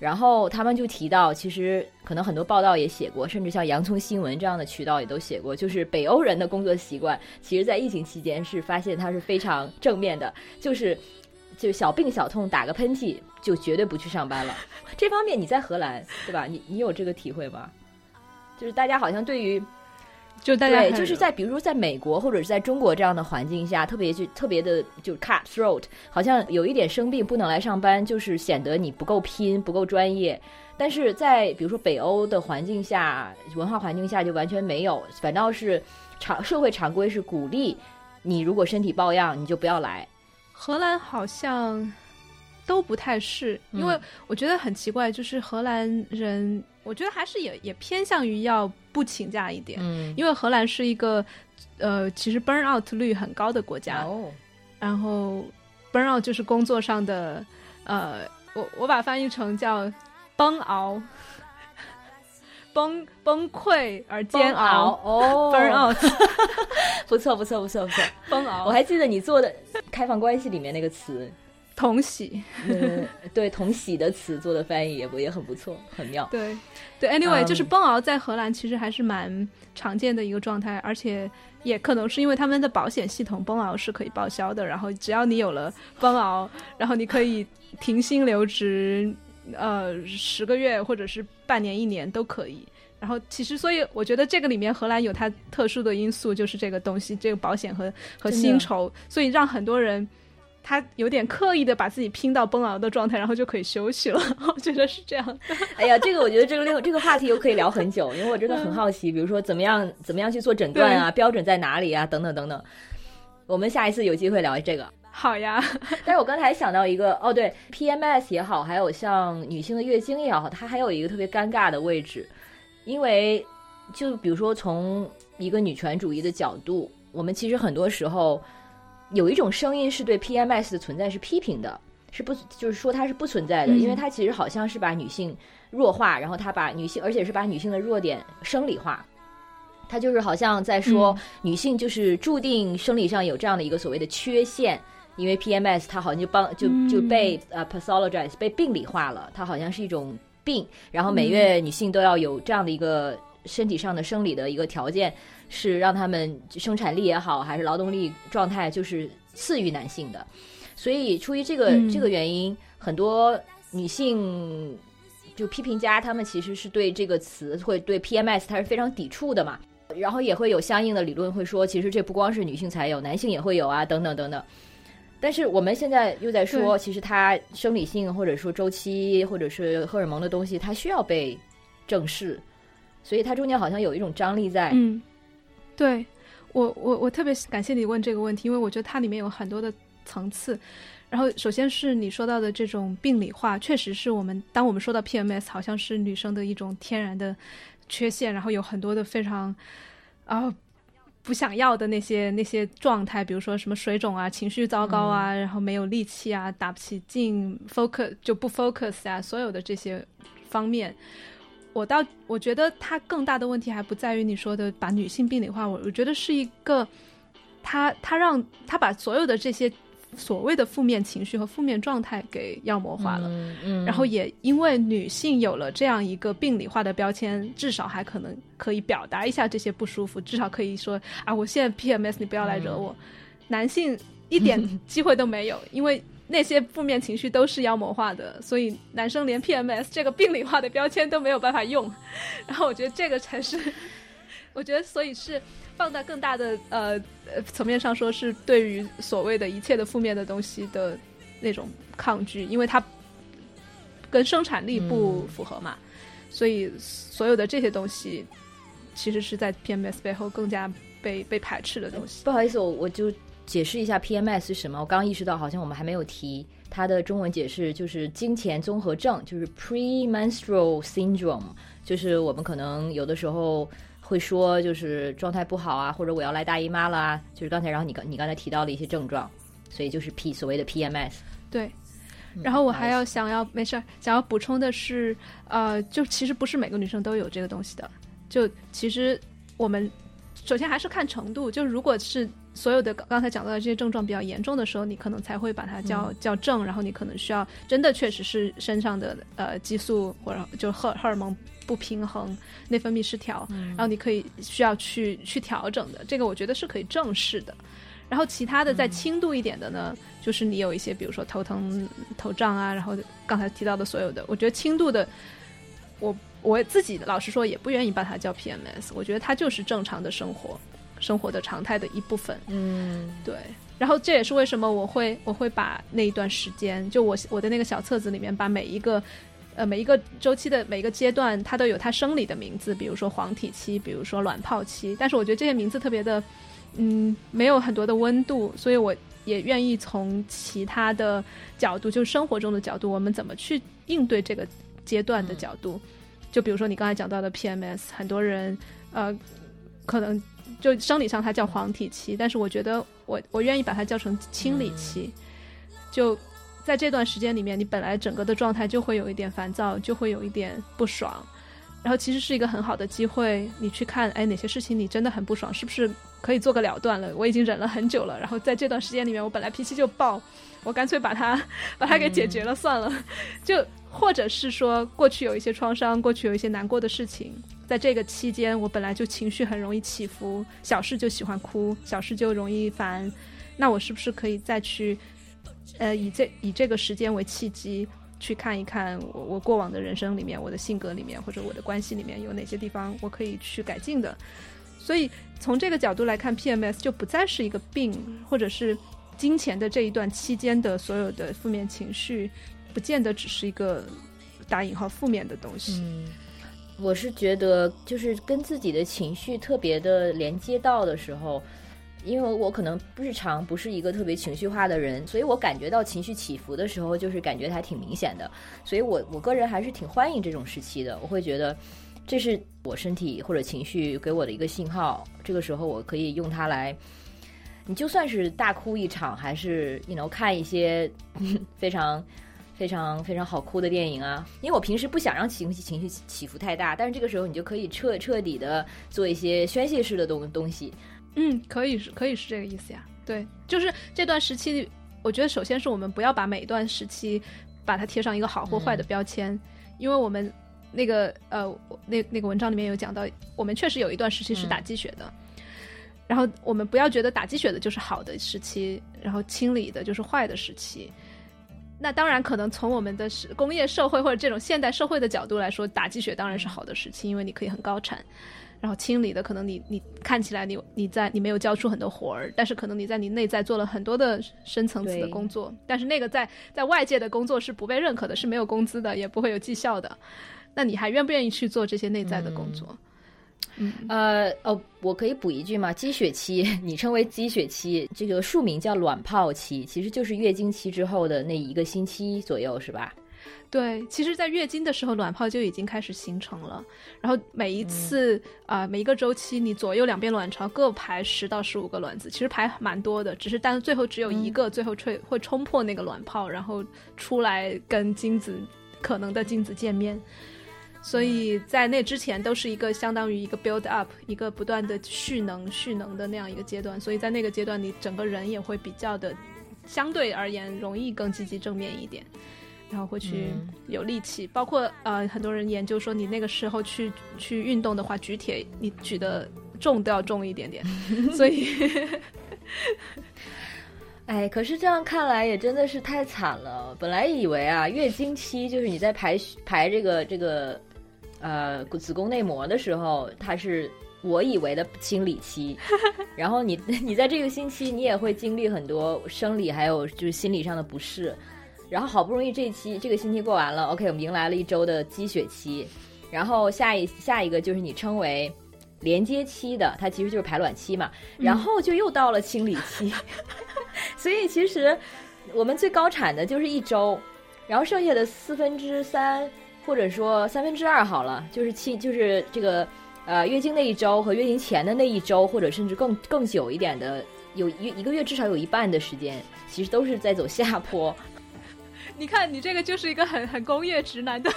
然后他们就提到，其实可能很多报道也写过，甚至像洋葱新闻这样的渠道也都写过，就是北欧人的工作习惯，其实，在疫情期间是发现它是非常正面的，就是就小病小痛打个喷嚏就绝对不去上班了。这方面你在荷兰对吧？你你有这个体会吗？就是大家好像对于。就大家就是在比如说在美国或者是在中国这样的环境下，特别就特别的就 cut throat，好像有一点生病不能来上班，就是显得你不够拼不够专业。但是在比如说北欧的环境下，文化环境下就完全没有，反倒是常社会常规是鼓励你如果身体抱恙你就不要来。荷兰好像都不太是，因为我觉得很奇怪，就是荷兰人。我觉得还是也也偏向于要不请假一点，嗯，因为荷兰是一个呃，其实 burn out 率很高的国家，哦，然后 burn out 就是工作上的呃，我我把翻译成叫崩熬，崩崩溃而煎熬哦，burn out，不错不错不错不错，崩 熬，我还记得你做的开放关系里面那个词。同喜，嗯，对，同喜的词做的翻译也不也很不错，很妙。对，对，anyway，就是崩熬在荷兰其实还是蛮常见的一个状态，而且也可能是因为他们的保险系统崩熬是可以报销的，然后只要你有了崩熬，然后你可以停薪留职，呃，十个月或者是半年、一年都可以。然后其实，所以我觉得这个里面荷兰有它特殊的因素，就是这个东西，这个保险和和薪酬，所以让很多人。他有点刻意的把自己拼到崩熬的状态，然后就可以休息了。我觉得是这样。哎呀，这个我觉得这个另这个话题又可以聊很久，因为我真的很好奇，比如说怎么样怎么样去做诊断啊，标准在哪里啊，等等等等。我们下一次有机会聊这个。好呀。但是我刚才想到一个，哦，对，PMS 也好，还有像女性的月经也好，它还有一个特别尴尬的位置，因为就比如说从一个女权主义的角度，我们其实很多时候。有一种声音是对 PMS 的存在是批评的，是不就是说它是不存在的，因为它其实好像是把女性弱化，然后它把女性，而且是把女性的弱点生理化，它就是好像在说女性就是注定生理上有这样的一个所谓的缺陷，因为 PMS 它好像就帮就就被呃 pathologize 被病理化了，它好像是一种病，然后每月女性都要有这样的一个身体上的生理的一个条件。是让他们生产力也好，还是劳动力状态，就是次于男性的。所以出于这个这个原因，很多女性就批评家，他们其实是对这个词，会对 PMS 它是非常抵触的嘛。然后也会有相应的理论会说，其实这不光是女性才有，男性也会有啊，等等等等。但是我们现在又在说，其实它生理性或者说周期或者是荷尔蒙的东西，它需要被正视，所以它中间好像有一种张力在。嗯。对，我我我特别感谢你问这个问题，因为我觉得它里面有很多的层次。然后，首先是你说到的这种病理化，确实是我们当我们说到 PMS，好像是女生的一种天然的缺陷，然后有很多的非常啊不想要的那些那些状态，比如说什么水肿啊、情绪糟糕啊，然后没有力气啊、打不起劲、focus 就不 focus 啊，所有的这些方面。我倒我觉得他更大的问题还不在于你说的把女性病理化，我我觉得是一个，他他让他把所有的这些所谓的负面情绪和负面状态给妖魔化了，嗯，然后也因为女性有了这样一个病理化的标签，至少还可能可以表达一下这些不舒服，至少可以说啊，我现在 PMS，你不要来惹我。男性一点机会都没有，因为那些负面情绪都是妖魔化的，所以男生连 PMS 这个病理化的标签都没有办法用。然后我觉得这个才是，我觉得所以是放在更大的呃呃层面上说，是对于所谓的一切的负面的东西的那种抗拒，因为它跟生产力不符合嘛，所以所有的这些东西其实是在 PMS 背后更加被被排斥的东西。不好意思，我我就。解释一下 PMS 是什么？我刚刚意识到，好像我们还没有提它的中文解释，就是金钱综合症，就是 premenstrual syndrome，就是我们可能有的时候会说，就是状态不好啊，或者我要来大姨妈了，就是刚才，然后你刚你刚才提到了一些症状，所以就是 P 所谓的 PMS。对，然后我还要想要没事儿，想要补充的是，呃，就其实不是每个女生都有这个东西的，就其实我们首先还是看程度，就如果是。所有的刚才讲到的这些症状比较严重的时候，你可能才会把它叫叫症，然后你可能需要真的确实是身上的呃激素或者就荷荷尔蒙不平衡、内分泌失调，然后你可以需要去去调整的。这个我觉得是可以正视的。然后其他的再轻度一点的呢，就是你有一些比如说头疼、头胀啊，然后刚才提到的所有的，我觉得轻度的，我我自己老实说也不愿意把它叫 PMS，我觉得它就是正常的生活。生活的常态的一部分，嗯，对。然后这也是为什么我会我会把那一段时间，就我我的那个小册子里面，把每一个呃每一个周期的每一个阶段，它都有它生理的名字，比如说黄体期，比如说卵泡期。但是我觉得这些名字特别的，嗯，没有很多的温度，所以我也愿意从其他的角度，就生活中的角度，我们怎么去应对这个阶段的角度。就比如说你刚才讲到的 PMS，很多人呃可能。就生理上它叫黄体期，但是我觉得我我愿意把它叫成清理期。就在这段时间里面，你本来整个的状态就会有一点烦躁，就会有一点不爽，然后其实是一个很好的机会，你去看，哎，哪些事情你真的很不爽，是不是可以做个了断了？我已经忍了很久了，然后在这段时间里面，我本来脾气就爆，我干脆把它把它给解决了算了。就或者是说，过去有一些创伤，过去有一些难过的事情。在这个期间，我本来就情绪很容易起伏，小事就喜欢哭，小事就容易烦。那我是不是可以再去，呃，以这以这个时间为契机，去看一看我我过往的人生里面，我的性格里面，或者我的关系里面有哪些地方我可以去改进的？所以从这个角度来看，PMS 就不再是一个病，或者是金钱的这一段期间的所有的负面情绪，不见得只是一个打引号负面的东西。我是觉得，就是跟自己的情绪特别的连接到的时候，因为我可能日常不是一个特别情绪化的人，所以我感觉到情绪起伏的时候，就是感觉还挺明显的。所以我我个人还是挺欢迎这种时期的。我会觉得，这是我身体或者情绪给我的一个信号。这个时候，我可以用它来，你就算是大哭一场，还是你能看一些 非常。非常非常好哭的电影啊！因为我平时不想让情绪情绪起伏太大，但是这个时候你就可以彻彻底的做一些宣泄式的东东西。嗯，可以是可以是这个意思呀。对，就是这段时期，我觉得首先是我们不要把每一段时期把它贴上一个好或坏的标签，因为我们那个呃那那个文章里面有讲到，我们确实有一段时期是打鸡血的，然后我们不要觉得打鸡血的就是好的时期，然后清理的就是坏的时期。那当然，可能从我们的是工业社会或者这种现代社会的角度来说，打鸡血当然是好的事情，因为你可以很高产，然后清理的可能你你看起来你你在你没有交出很多活儿，但是可能你在你内在做了很多的深层次的工作，但是那个在在外界的工作是不被认可的，是没有工资的，也不会有绩效的，那你还愿不愿意去做这些内在的工作？呃哦，我可以补一句吗？积雪期，你称为积雪期，这个术名叫卵泡期，其实就是月经期之后的那一个星期左右，是吧？对，其实，在月经的时候，卵泡就已经开始形成了。然后每一次啊，每一个周期，你左右两边卵巢各排十到十五个卵子，其实排蛮多的，只是但最后只有一个，最后吹会冲破那个卵泡，然后出来跟精子可能的精子见面。所以在那之前都是一个相当于一个 build up，一个不断的蓄能、蓄能的那样一个阶段。所以在那个阶段，你整个人也会比较的，相对而言容易更积极正面一点，然后会去有力气。包括呃，很多人研究说，你那个时候去去运动的话，举铁你举的重都要重一点点。所以。哎，可是这样看来也真的是太惨了。本来以为啊，月经期就是你在排排这个这个呃子宫内膜的时候，它是我以为的清理期。然后你 你在这个星期，你也会经历很多生理还有就是心理上的不适。然后好不容易这一期这个星期过完了，OK，我们迎来了一周的积雪期。然后下一下一个就是你称为连接期的，它其实就是排卵期嘛。然后就又到了清理期。所以其实我们最高产的就是一周，然后剩下的四分之三或者说三分之二好了，就是七就是这个呃月经那一周和月经前的那一周，或者甚至更更久一点的，有一一个月至少有一半的时间，其实都是在走下坡。你看，你这个就是一个很很工业直男的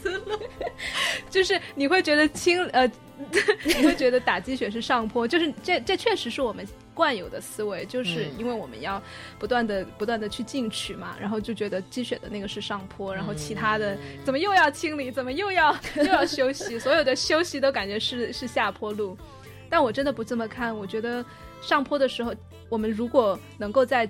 思路，就是你会觉得清呃，你会觉得打鸡血是上坡，就是这这确实是我们惯有的思维，就是因为我们要不断的不断的去进取嘛，然后就觉得鸡血的那个是上坡，然后其他的怎么又要清理，怎么又要又要休息，所有的休息都感觉是是下坡路，但我真的不这么看，我觉得上坡的时候，我们如果能够在。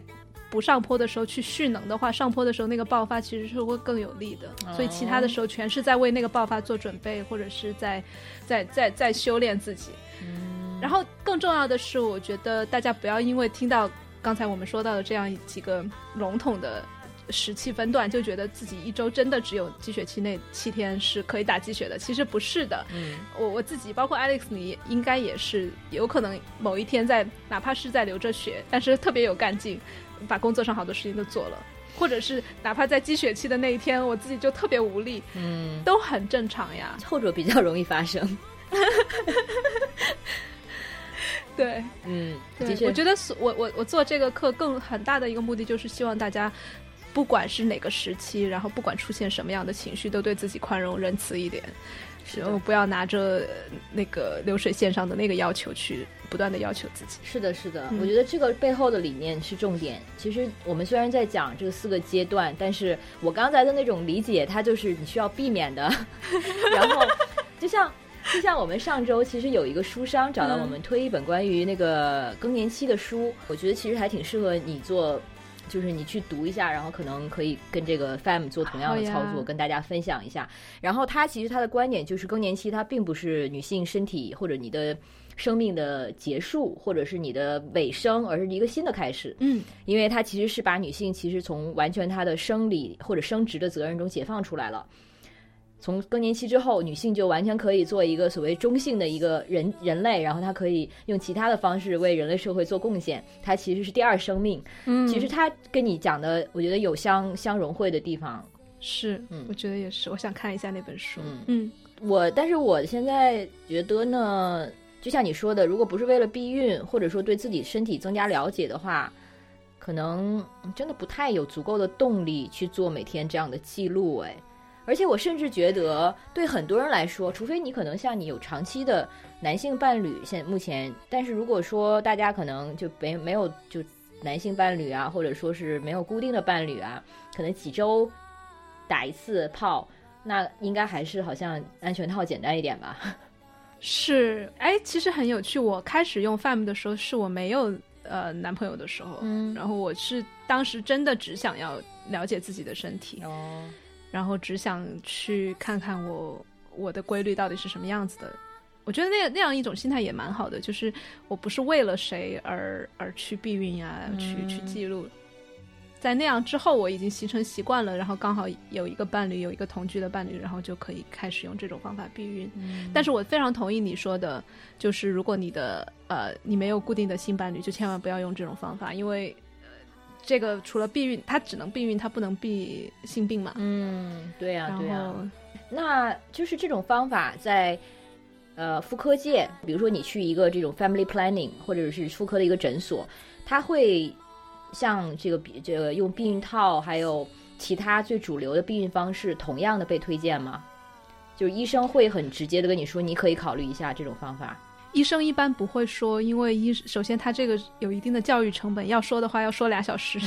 不上坡的时候去蓄能的话，上坡的时候那个爆发其实是会更有利的。所以其他的时候全是在为那个爆发做准备，或者是在在在在修炼自己。然后更重要的是，我觉得大家不要因为听到刚才我们说到的这样几个笼统的时期分段，就觉得自己一周真的只有积雪期那七天是可以打积雪的。其实不是的。嗯，我我自己包括 Alex，你应该也是有可能某一天在哪怕是在流着血，但是特别有干劲。把工作上好多事情都做了，或者是哪怕在积雪期的那一天，我自己就特别无力，嗯，都很正常呀。后者比较容易发生。对，嗯，的确，我觉得我我我做这个课更很大的一个目的就是希望大家，不管是哪个时期，然后不管出现什么样的情绪，都对自己宽容仁慈一点。就不要拿着那个流水线上的那个要求去不断的要求自己。是的，是的，我觉得这个背后的理念是重点。其实我们虽然在讲这个四个阶段，但是我刚才的那种理解，它就是你需要避免的。然后，就像就像我们上周其实有一个书商找到我们推一本关于那个更年期的书，我觉得其实还挺适合你做。就是你去读一下，然后可能可以跟这个 FAM 做同样的操作，跟大家分享一下。然后他其实他的观点就是，更年期它并不是女性身体或者你的生命的结束，或者是你的尾声，而是一个新的开始。嗯，因为它其实是把女性其实从完全她的生理或者生殖的责任中解放出来了。从更年期之后，女性就完全可以做一个所谓中性的一个人人类，然后她可以用其他的方式为人类社会做贡献。她其实是第二生命。嗯，其实她跟你讲的，我觉得有相相融汇的地方。是，嗯，我觉得也是。我想看一下那本书。嗯嗯，我但是我现在觉得呢，就像你说的，如果不是为了避孕，或者说对自己身体增加了解的话，可能真的不太有足够的动力去做每天这样的记录。哎。而且我甚至觉得，对很多人来说，除非你可能像你有长期的男性伴侣，现目前，但是如果说大家可能就没没有就男性伴侣啊，或者说是没有固定的伴侣啊，可能几周打一次炮，那应该还是好像安全套简单一点吧？是，哎，其实很有趣。我开始用 FAM 的时候，是我没有呃男朋友的时候，嗯，然后我是当时真的只想要了解自己的身体哦。然后只想去看看我我的规律到底是什么样子的，我觉得那那样一种心态也蛮好的，就是我不是为了谁而而去避孕呀，去去记录，在那样之后我已经形成习惯了，然后刚好有一个伴侣，有一个同居的伴侣，然后就可以开始用这种方法避孕。但是我非常同意你说的，就是如果你的呃你没有固定的性伴侣，就千万不要用这种方法，因为。这个除了避孕，它只能避孕，它不能避性病嘛？嗯，对呀，对呀。那就是这种方法在呃妇科界，比如说你去一个这种 family planning 或者是妇科的一个诊所，它会像这个比这个用避孕套，还有其他最主流的避孕方式，同样的被推荐吗？就是医生会很直接的跟你说，你可以考虑一下这种方法。医生一般不会说，因为医首先他这个有一定的教育成本，要说的话要说俩小时，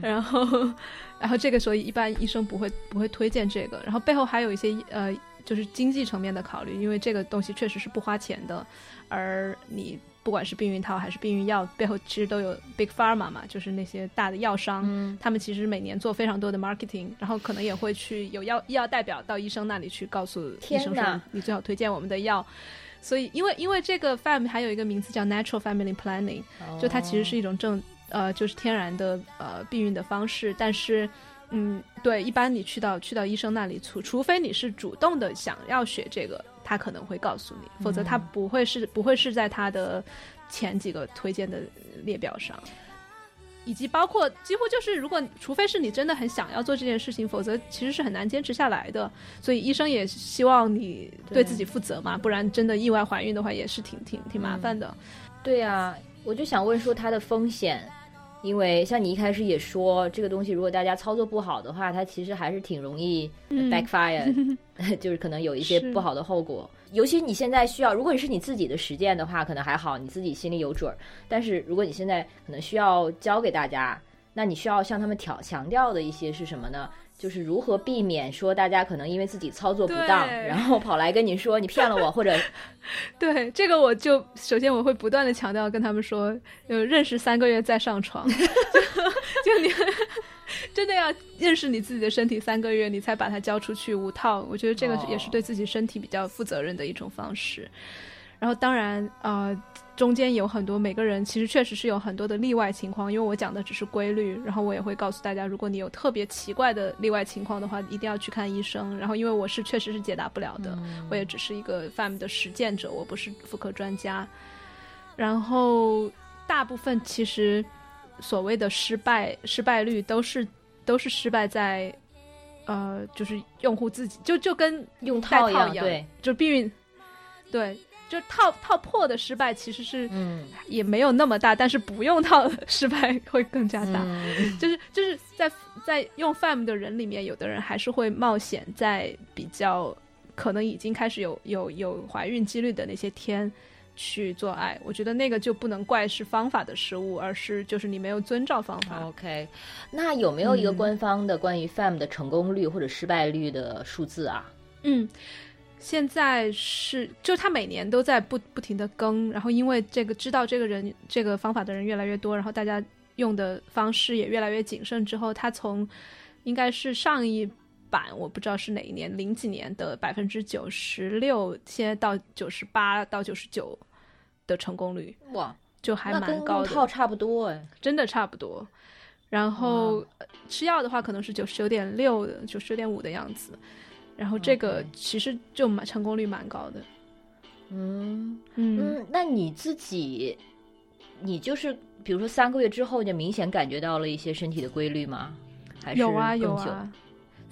然后，然后这个所以一般医生不会不会推荐这个，然后背后还有一些呃就是经济层面的考虑，因为这个东西确实是不花钱的，而你不管是避孕套还是避孕药，背后其实都有 big pharma 嘛，就是那些大的药商，嗯。他们其实每年做非常多的 marketing，然后可能也会去有药医药代表到医生那里去告诉医生说，你最好推荐我们的药。所以，因为因为这个 FAM 还有一个名字叫 Natural Family Planning，就它其实是一种正呃就是天然的呃避孕的方式，但是嗯对，一般你去到去到医生那里，除除非你是主动的想要学这个，他可能会告诉你，否则他不会是不会是在他的前几个推荐的列表上。以及包括几乎就是，如果除非是你真的很想要做这件事情，否则其实是很难坚持下来的。所以医生也希望你对自己负责嘛，不然真的意外怀孕的话也是挺挺挺麻烦的。对呀、我就想问说它的风险，因为像你一开始也说，这个东西如果大家操作不好的话，它其实还是挺容易 backfire，就是可能有一些不好的后果。尤其你现在需要，如果你是你自己的实践的话，可能还好，你自己心里有准儿。但是如果你现在可能需要教给大家，那你需要向他们调强调的一些是什么呢？就是如何避免说大家可能因为自己操作不当，然后跑来跟你说你骗了我，或者 对这个，我就首先我会不断的强调跟他们说，呃，认识三个月再上床，就就你真的要认识你自己的身体三个月，你才把它交出去无套。我觉得这个哦也是对自己身体比较负责任的一种方式。然后当然，呃，中间有很多每个人其实确实是有很多的例外情况，因为我讲的只是规律，然后我也会告诉大家，如果你有特别奇怪的例外情况的话，一定要去看医生。然后因为我是确实是解答不了的，我也只是一个 FAM 的实践者，我不是妇科专家。然后大部分其实所谓的失败失败率都是都是失败在。呃，就是用户自己就就跟用套一样，套一样对，就避孕，对，就套套破的失败其实是嗯，也没有那么大，但是不用套的失败会更加大。嗯就是就是在在用 FAM 的人里面，有的人还是会冒险在比较可能已经开始有有有怀孕几率的那些天去做爱。我觉得那个就不能怪是方法的失误，而是就是你没有遵照方法。OK，那有没有一个嗯官方的关于 FAM 的成功率或者失败率的数字啊？嗯，现在是，就他每年都在不不停的更，然后因为这个知道这个人这个方法的人越来越多，然后大家用的方式也越来越谨慎之后，他从应该是上一版我不知道是哪一年零几年的百分之九十六，现在到九十八到九十九的成功率，哇，就还蛮高的，用套差不多哎。真的差不多。然后吃药的话，可能是九十九点六的，九十九点五的样子。然后这个其实就蛮成功率蛮高的。嗯嗯，嗯，那你自己，你就是比如说三个月之后，就明显感觉到了一些身体的规律吗？还是有啊有啊，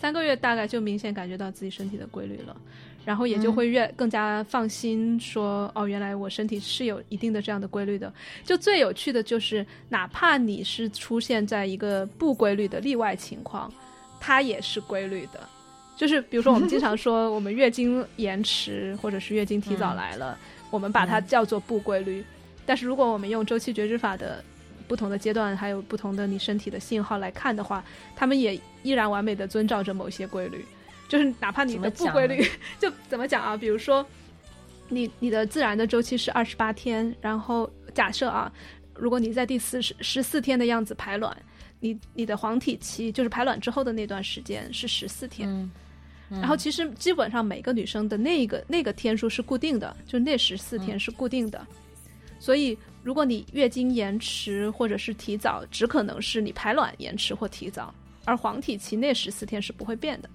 三个月大概就明显感觉到自己身体的规律了，然后也就嗯会越、更加放心说，哦，原来我身体是有一定的这样的规律的。就最有趣的就是，哪怕你是出现在一个不规律的例外情况，它也是规律的。就是比如说，我们经常说我们月经延迟或者是月经提早嗯来了，我们把它叫做不规律。但是如果我们用周期觉知法的不同的阶段，还有不同的你身体的信号来看的话，他们也依然完美的遵照着某些规律。就是哪怕你的不规律，就怎么讲啊？比如说，你你的自然的周期是二十八天，然后假设啊，如果你在第四十十四天的样子排卵，你你的黄体期就是排卵之后的那段时间是十四天，嗯，然后其实基本上每个女生的那个那个天数是固定的，就那十四天是固定的，所以如果你月经延迟或者是提早，只可能是你排卵延迟或提早，而黄体期那十四天是不会变的。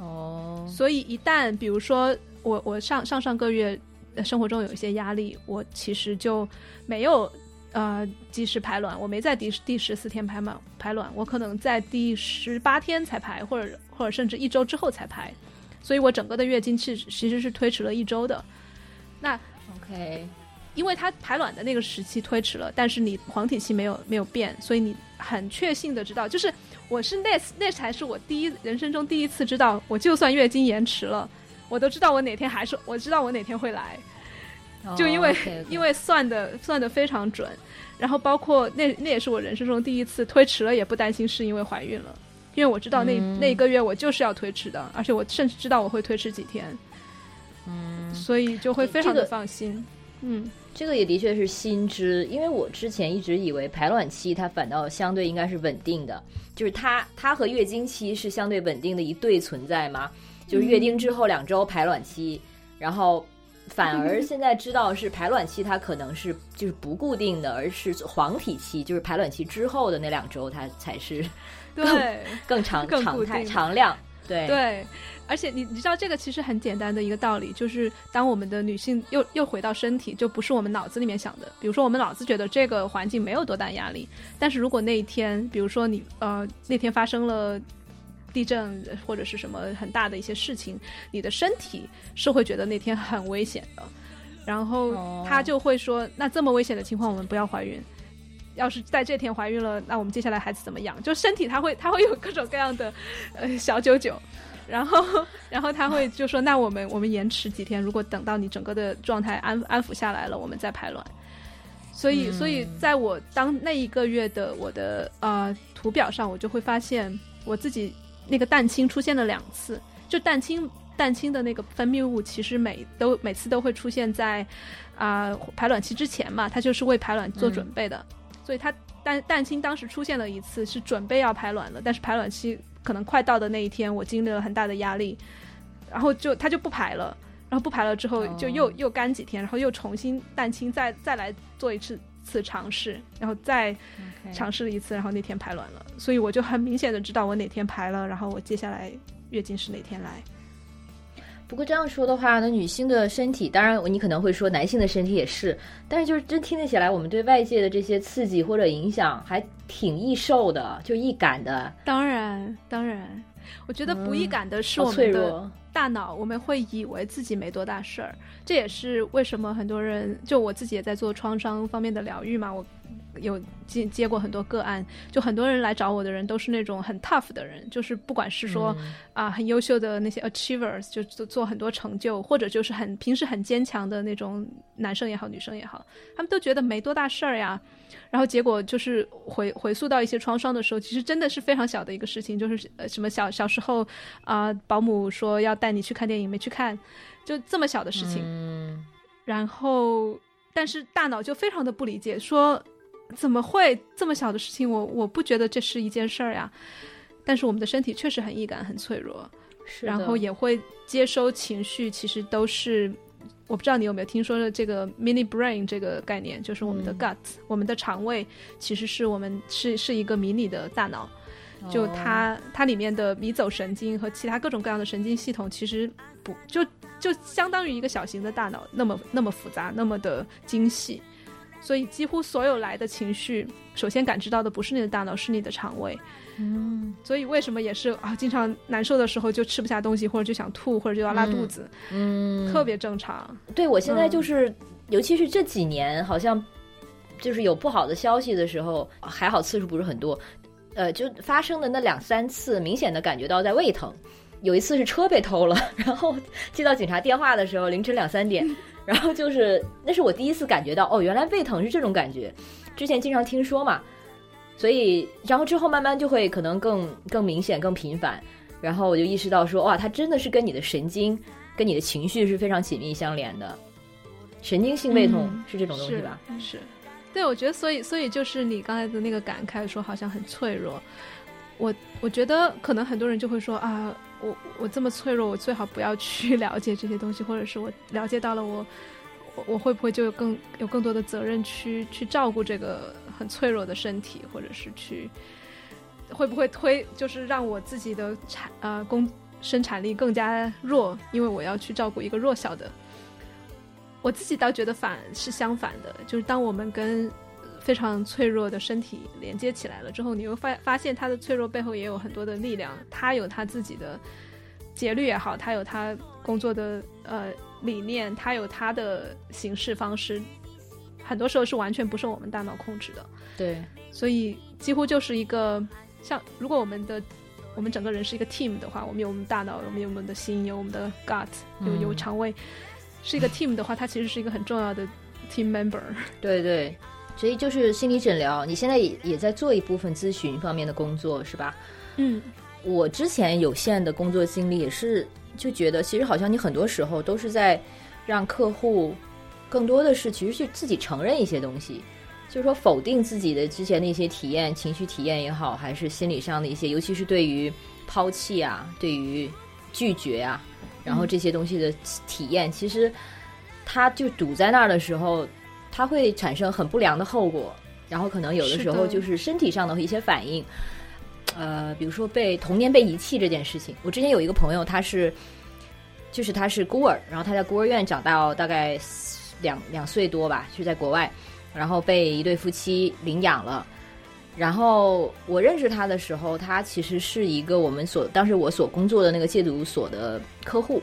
哦，所以一旦比如说我我上上上个月呃生活中有一些压力，我其实就没有呃及时排卵，我没在第第十四天排卵排卵，我可能在第十八天才排，或者或者甚至一周之后才排，所以我整个的月经是其实是推迟了一周的。那 OK，因为它排卵的那个时期推迟了，但是你黄体期没有没有变，所以你很确信的知道，就是我是那那才是我第一人生中第一次知道，我就算月经延迟了，我都知道我哪天还是我知道我哪天会来，就因为、因为算的算的非常准，然后包括那那也是我人生中第一次推迟了也不担心是因为怀孕了，因为我知道那、嗯那一个月我就是要推迟的，而且我甚至知道我会推迟几天，嗯，所以就会非常的这个放心。嗯，这个也的确是新知，因为我之前一直以为排卵期它反倒相对应该是稳定的，就是它它和月经期是相对稳定的一对存在嘛，就是月经之后两周排卵期，然后反而现在知道是排卵期，它可能是就是不固定的，而是黄体期，就是排卵期之后的那两周它才是对更长更固常态常量，对对，而且你你知道这个其实很简单的一个道理，就是当我们的女性又又回到身体，就不是我们脑子里面想的。比如说我们脑子觉得这个环境没有多大压力，但是如果那一天，比如说你呃那天发生了。地震或者是什么很大的一些事情，你的身体是会觉得那天很危险的，然后哦他就会说，那这么危险的情况我们不要怀孕。要是在这天怀孕了，那我们接下来孩子怎么养？就身体它会它会有各种各样的呃小九九，然后 然后他会就说，那我们我们延迟几天，如果等到你整个的状态安安抚下来了，我们再排卵。所以，所以在我当那一个月的我的呃图表上，我就会发现我自己那个蛋清出现了两次，就蛋清蛋清的那个分泌物，其实每都每次都会出现在啊、排卵期之前嘛，它就是为排卵做准备的，所以它蛋蛋清当时出现了一次是准备要排卵了，但是排卵期可能快到的那一天，我经历了很大的压力，然后就它就不排了。然后不排了之后，就又、哦又干几天，然后又重新蛋清再再来做一次次尝试，然后再尝试了一次，然后那天排卵了，所以我就很明显的知道我哪天排了，然后我接下来月经是哪天来。不过这样说的话，那女性的身体，当然你可能会说男性的身体也是，但是就是真听得起来，我们对外界的这些刺激或者影响还挺易受的，就易感的，当然，当然，我觉得不易感的是我们的脆弱。大脑，我们会以为自己没多大事儿，这也是为什么很多人，就我自己也在做创伤方面的疗愈嘛，我有接接过很多个案，就很多人来找我的人都是那种很 tough 的人，就是不管是说嗯啊、很优秀的那些 achievers，就做做很多成就，或者就是很平时很坚强的那种男生也好，女生也好，他们都觉得没多大事儿呀。然后结果就是回回溯到一些创伤的时候，其实真的是非常小的一个事情，就是呃什么小小时候啊、保姆说要带你去看电影没去看，就这么小的事情。嗯，然后但是大脑就非常的不理解，说怎么会这么小的事情，我我不觉得这是一件事儿呀。但是我们的身体确实很易感、很脆弱，是然后也会接收情绪，其实都是。我不知道你有没有听说的这个 mini brain 这个概念，就是我们的嗯。gut，、我们的肠胃其实是我们是是一个迷你的大脑，就哦它它里面的迷走神经和其他各种各样的神经系统，其实不就就相当于一个小型的大脑，那么那么复杂，那么的精细，所以几乎所有来的情绪，首先感知到的不是你的大脑，是你的肠胃。嗯所以为什么也是啊，经常难受的时候就吃不下东西，或者就想吐，或者就要拉肚子，嗯，特别正常。对我现在嗯就是，尤其是这几年，好像就是有不好的消息的时候，还好次数不是很多，呃，就发生的那两三次，明显的感觉到在胃疼。有一次是车被偷了，然后接到警察电话的时候，凌晨两三点，然后就是那是我第一次感觉到，哦，原来胃疼是这种感觉，之前经常听说嘛，所以然后之后慢慢就会可能更更明显、更频繁，然后我就意识到说，哇，它真的是跟你的神经、跟你的情绪是非常紧密相连的。神经性胃痛嗯是这种东西是吧？是，对，我觉得所以所以就是你刚才的那个感慨，说好像很脆弱。我我觉得可能很多人就会说啊，我我这么脆弱，我最好不要去 了解这些东西，或者是我了解到了我，我我会不会就有更有更多的责任去去照顾这个很脆弱的身体，或者是去会不会推就是让我自己的产呃工生产力更加弱，因为我要去照顾一个弱小的。我自己倒觉得反是相反的，就是当我们跟非常脆弱的身体连接起来了之后，你会发发现他的脆弱背后也有很多的力量，他有他自己的节律也好，他有他工作的呃理念，他有他的行事方式，很多时候是完全不受我们大脑控制的。对，所以几乎就是一个像，如果我们的我们整个人是一个 team 的话，我们有我们大脑，我们有我们的心，有我们的 gut，有有嗯肠胃，是一个 team 的话，它其实是一个很重要的 team member。对对，所以就是心理诊疗，你现在也也在做一部分咨询方面的工作，是吧？嗯。我之前有限的工作经历也是，就觉得其实好像你很多时候都是在让客户更多的是其实去自己承认一些东西，就是说否定自己的之前的一些体验、情绪体验也好，还是心理上的一些，尤其是对于抛弃啊、对于拒绝啊，然后这些东西的体验，其实它就堵在那儿的时候，它会产生很不良的后果，然后可能有的时候就是身体上的一些反应。呃，比如说被童年被遗弃这件事情，我之前有一个朋友，他是，就是他是孤儿，然后他在孤儿院长到大概两两岁多吧，是在国外，然后被一对夫妻领养了。然后我认识他的时候，他其实是一个我们所当时我所工作的那个戒毒所的客户。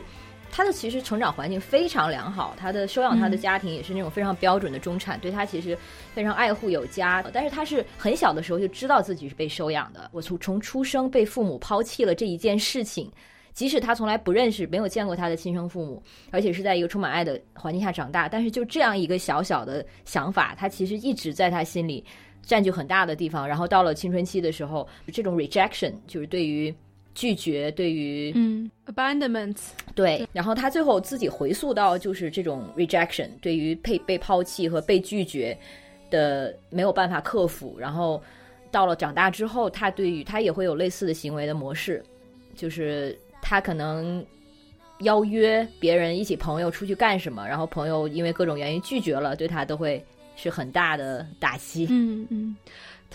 他的其实成长环境非常良好，他的收养他的家庭也是那种非常标准的中产，对他其实非常爱护有加。但是他是很小的时候就知道自己是被收养的。我从从出生被父母抛弃了这一件事情，即使他从来不认识、没有见过他的亲生父母，而且是在一个充满爱的环境下长大，但是就这样一个小小的想法，他其实一直在他心里占据很大的地方。然后到了青春期的时候，这种 rejection 就是对于。拒绝对于嗯，abandonment 对，然后他最后自己回溯到就是这种 rejection，对于被被抛弃和被拒绝的没有办法克服，然后到了长大之后，他对于他也会有类似的行为的模式，就是他可能邀约别人一起朋友出去干什么，然后朋友因为各种原因拒绝了，对他都会是很大的打击。嗯嗯。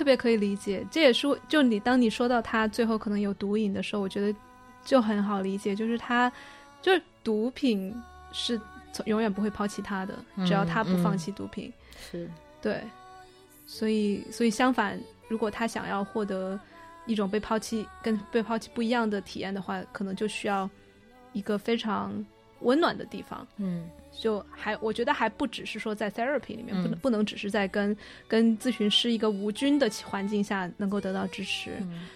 特别可以理解，这也是就你当你说到他最后可能有毒瘾的时候，我觉得就很好理解，就是他就是毒品是永远不会抛弃他的，只要他不放弃毒品，是。对，所以所以相反，如果他想要获得一种被抛弃跟被抛弃不一样的体验的话，可能就需要一个非常温暖的地方，嗯。就还，我觉得还不只是说在 therapy 里面，不能不能只是在跟跟咨询师一个无菌的环境下能够得到支持，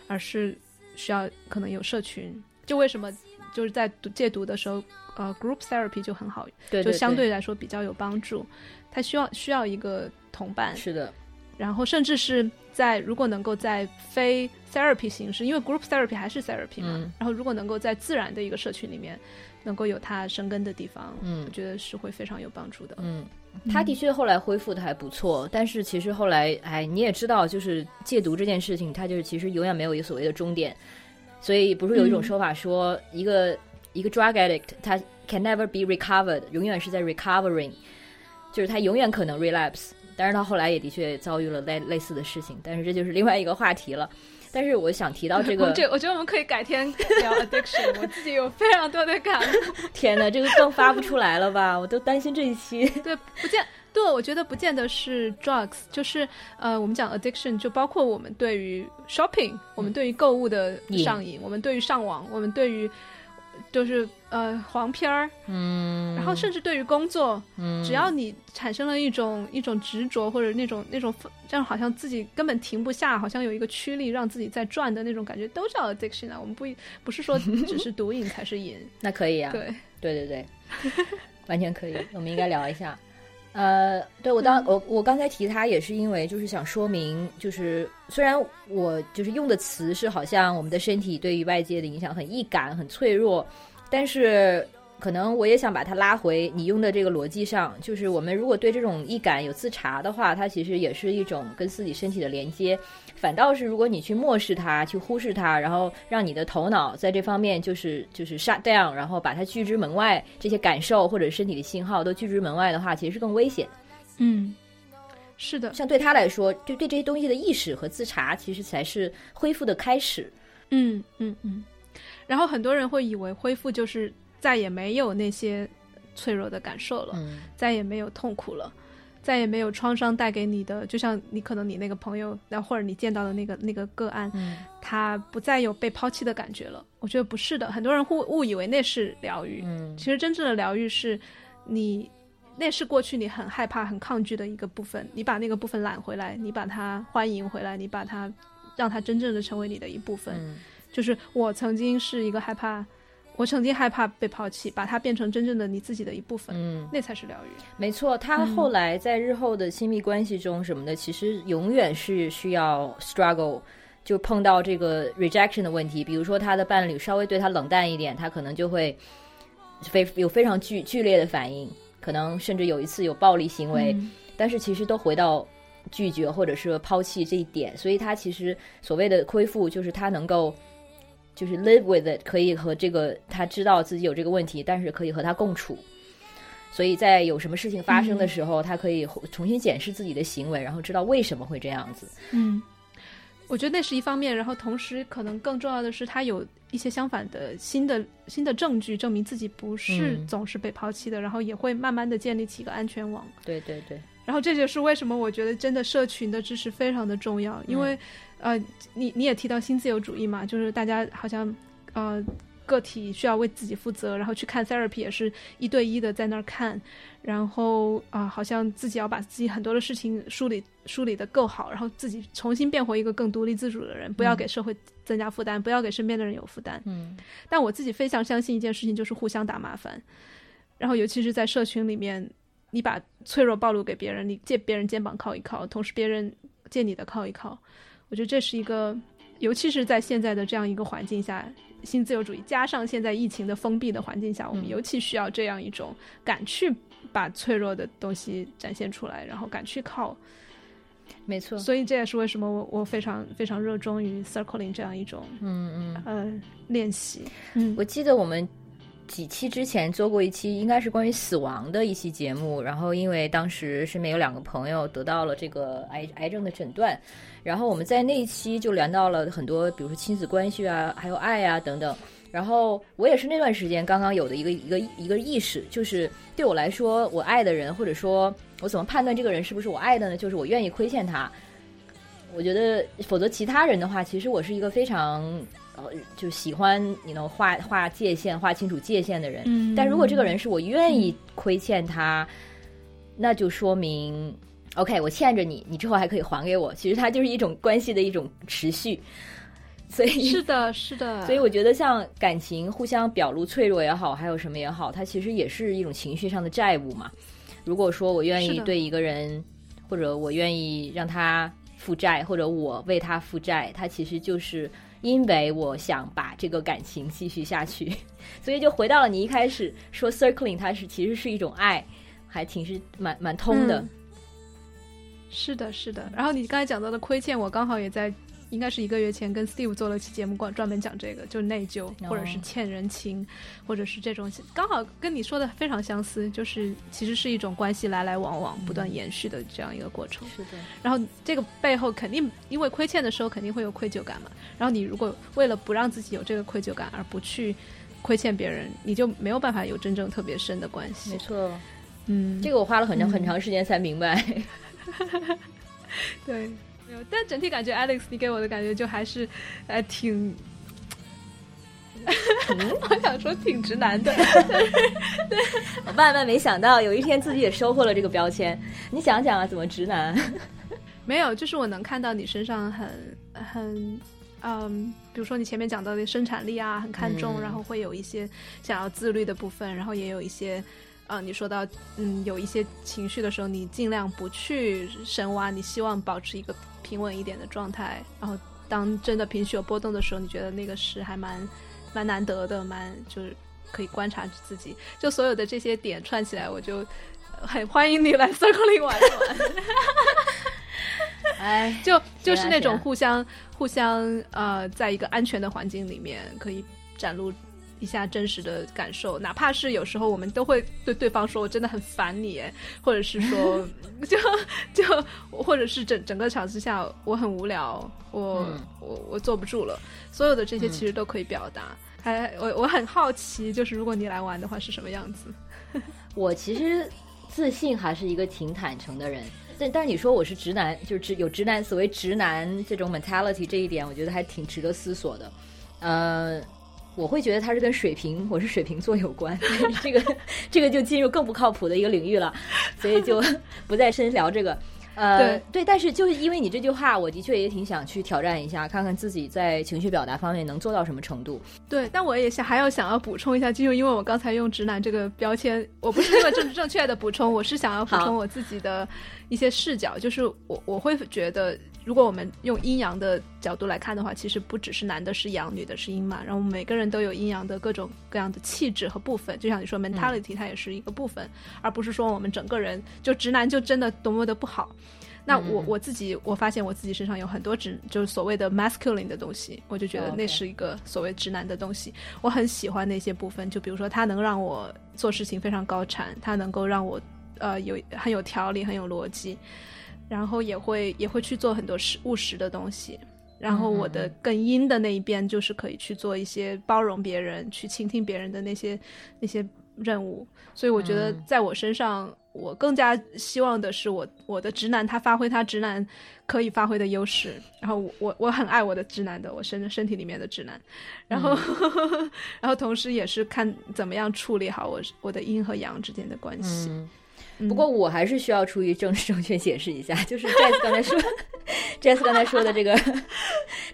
而是需要可能有社群。就为什么就是在戒毒的时候，呃，group therapy 就很好，就相对来说比较有帮助。他需要需要一个同伴，是的。然后甚至是在如果能够在非 therapy 形式，因为 group therapy 还是 therapy 嘛，然后如果能够在自然的一个社群里面。能够有他生根的地方，嗯，我觉得是会非常有帮助的。嗯，他的确后来恢复的还不错，但是其实后来，哎，你也知道，就是戒毒这件事情，它就是其实永远没有一个所谓的终点。所以不是有一种说法说，一个一个 drug addict，他 can never be recovered，永远是在 recovering，就是他永远可能 relapse。但是他后来也的确遭遇了类类似的事情，但是这就是另外一个话题了。但是我想提到这个，这我觉得我们可以改天 聊 addiction。我自己有非常多的感悟。天哪，这个更发不出来了吧？我都担心这一期。对，不见对，我觉得不见得是 drugs，就是呃，我们讲 addiction，就包括我们对于 shopping，我们对于购物的上瘾，我们对于上网，我们对于。就是呃黄片儿，嗯，然后甚至对于工作，嗯，只要你产生了一种一种执着或者那种那种这样好像自己根本停不下，好像有一个驱力让自己在转的那种感觉，都叫 addiction 啊。我们不不是说只是毒瘾才是瘾，那可以啊，对对对对，完全可以，我们应该聊一下。呃，对我当我我刚才提他也是因为就是想说明，就是虽然我就是用的词是好像我们的身体对于外界的影响很易感、很脆弱，但是。可能我也想把它拉回你用的这个逻辑上，就是我们如果对这种易感有自查的话，它其实也是一种跟自己身体的连接。反倒是如果你去漠视它、去忽视它，然后让你的头脑在这方面就是就是 shut down，然后把它拒之门外，这些感受或者身体的信号都拒之门外的话，其实是更危险。嗯，是的。像对他来说，就对这些东西的意识和自查，其实才是恢复的开始。嗯嗯嗯。然后很多人会以为恢复就是。再也没有那些脆弱的感受了，再也没有痛苦了，再也没有创伤带给你的。就像你可能你那个朋友，那或者你见到的那个那个个案，他不再有被抛弃的感觉了。我觉得不是的，很多人误误以为那是疗愈。其实真正的疗愈是，你那是过去你很害怕、很抗拒的一个部分，你把那个部分揽回来，你把它欢迎回来，你把它让它真正的成为你的一部分。就是我曾经是一个害怕。我曾经害怕被抛弃，把它变成真正的你自己的一部分，嗯，那才是疗愈。没错，他后来在日后的亲密关系中什么的，其实永远是需要 struggle，就碰到这个 rejection 的问题。比如说他的伴侣稍微对他冷淡一点，他可能就会非有非常剧剧烈的反应。可能甚至有一次有暴力行为，嗯但是其实都回到拒绝或者是抛弃这一点，所以他其实所谓的恢复，就是他能够就是 live with it，可以和这个他知道自己有这个问题，但是可以和他共处。所以在有什么事情发生的时候，他可以重新检视自己的行为，然后知道为什么会这样子。嗯，我觉得那是一方面，然后同时可能更重要的是，他有一些相反的新的新的证据，证明自己不是嗯总是被抛弃的，然后也会慢慢的建立起一个安全网。对对对，然后这就是为什么我觉得真的社群的支持非常的重要，因为、呃，你你也提到新自由主义嘛，就是大家好像呃个体需要为自己负责，然后去看 therapy 也是一对一的在那儿看，然后啊、好像自己要把自己很多的事情梳理梳理的够好，然后自己重新变回一个更独立自主的人，不要给社会增加负担，不要给身边的人有负担。嗯但我自己非常相信一件事情，就是互相打麻烦。然后，尤其是在社群里面，你把脆弱暴露给别人，你借别人肩膀靠一靠，同时别人借你的靠一靠。我觉得这是一个，尤其是在现在的这样一个环境下，新自由主义加上现在疫情的封闭的环境下，我们嗯尤其需要这样一种敢去把脆弱的东西展现出来，然后敢去靠。没错，所以这也是为什么我我非常非常热衷于 circling 这样一种嗯嗯。呃练习。嗯我记得我们几期之前做过一期，应该是关于死亡的一期节目。然后因为当时身边有两个朋友得到了这个癌癌症的诊断，然后我们在那一期就聊到了很多，比如说亲子关系啊，还有爱啊等等。然后我也是那段时间刚刚有的一个一个一个意识，就是对我来说，我爱的人，或者说我怎么判断这个人是不是我爱的呢？就是我愿意亏欠他。我觉得，否则其他人的话，其实我是一个非常呃，就喜欢你能画画界限、画清楚界限的人。嗯但如果这个人是我愿意亏欠他，那就说明 OK，我欠着你，你之后还可以还给我。其实它就是一种关系的一种持续。所以是的，是的，所以我觉得像感情互相表露脆弱也好，还有什么也好，它其实也是一种情绪上的债务嘛。如果说我愿意对一个人，或者我愿意让他负债，或者我为他负债，他其实就是因为我想把这个感情继续下去，所以就回到了你一开始说 circling，它是其实是一种爱，还挺是蛮蛮通的。是的，是的。然后你刚才讲到的亏欠，我刚好也在，应该是一个月前跟 Steve 做了期节目，专专门讲这个，就是内疚，或者是欠人情，或者是这种，刚好跟你说的非常相似，就是其实是一种关系来来往往、不断延续的这样一个过程。是的，然后这个背后肯定因为亏欠的时候肯定会有愧疚感嘛。然后你如果为了不让自己有这个愧疚感而不去亏欠别人，你就没有办法有真正特别深的关系没。错，嗯，这个我花了很长嗯很长时间才明白。对，没有，但整体感觉 Alex 你给我的感觉就还是，呃，挺，我想说挺直男的。我万万没想到有一天自己也收获了这个标签。你想想啊，怎么直男？没有，就是我能看到你身上很很。嗯，比如说你前面讲到的生产力啊，很看重，嗯然后会有一些想要自律的部分，然后也有一些，呃，你说到嗯有一些情绪的时候，你尽量不去深挖，你希望保持一个平稳一点的状态，然后当真的情绪有波动的时候，你觉得那个是还蛮蛮难得的，蛮就是可以观察自己，就所有的这些点串起来，我就很欢迎你来 circling 玩一玩。哎，就就是那种互相互相呃，在一个安全的环境里面，可以展露一下真实的感受，哪怕是有时候我们都会对对方说我真的很烦你，或者是说 就就或者是整整个场之下我很无聊，我、嗯我我坐不住了，所有的这些嗯其实都可以表达。还我我很好奇，就是如果你来玩的话是什么样子？我其实自信还是一个挺坦诚的人，但但是你说我是直男，就是直有直男所谓直男这种 mentality 这一点，我觉得还挺值得思索的。呃，我会觉得它是跟水瓶，我是水瓶座有关，这个这个就进入更不靠谱的一个领域了，所以就 不再深聊这个。呃，对但是就是因为你这句话，我的确也挺想去挑战一下，看看自己在情绪表达方面能做到什么程度。对，但我也想还要想要补充一下，就因为我刚才用直男这个标签，我不是因为政治正确的补充，我是想要补充我自己的一些视角，就是我我会觉得如果我们用阴阳的角度来看的话，其实不只是男的是阳，女的是阴嘛。然后每个人都有阴阳的各种各样的气质和部分，就像你说 mentality，它也是一个部分，而不是说我们整个人就直男就真的多么的不好。那我我自己我发现我自己身上有很多直就是所谓的 masculine 的东西，我就觉得那是一个所谓直男的东西。我很喜欢那些部分，就比如说他能让我做事情非常高产，他能够让我呃有很有条理、很有逻辑。然后也会也会去做很多实务实的东西，然后我的更阴的那一边就是可以去做一些包容别人、去倾听别人的那些那些任务。所以我觉得在我身上，我更加希望的是我我的直男他发挥他直男可以发挥的优势。然后我我很爱我的直男的，我身身体里面的直男。然后 然后同时也是看怎么样处理好我我的阴和阳之间的关系。不过我还是需要出于政治正确解释一下，就是 Jazz 刚才说，Jazz 刚才说的这个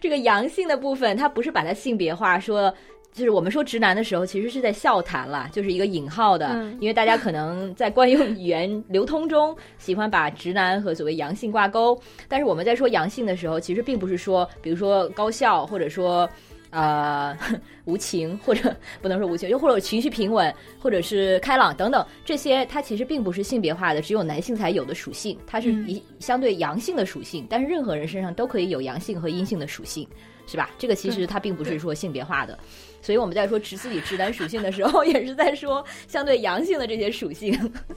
这个阳性的部分，他不是把它性别化，说就是我们说直男的时候，其实是在笑谈啦，就是一个引号的，因为大家可能在惯用语言流通中喜欢把直男和所谓阳性挂钩，但是我们在说阳性的时候，其实并不是说，比如说高校，或者说。呃，无情或者不能说无情，又或者情绪平稳，或者是开朗等等，这些它其实并不是性别化的，只有男性才有的属性，它是一相对阳性的属性。但是任何人身上都可以有阳性和阴性的属性，是吧？这个其实它并不是说性别化的。所以我们在说直自己直男属性的时候，也是在说相对阳性的这些属性。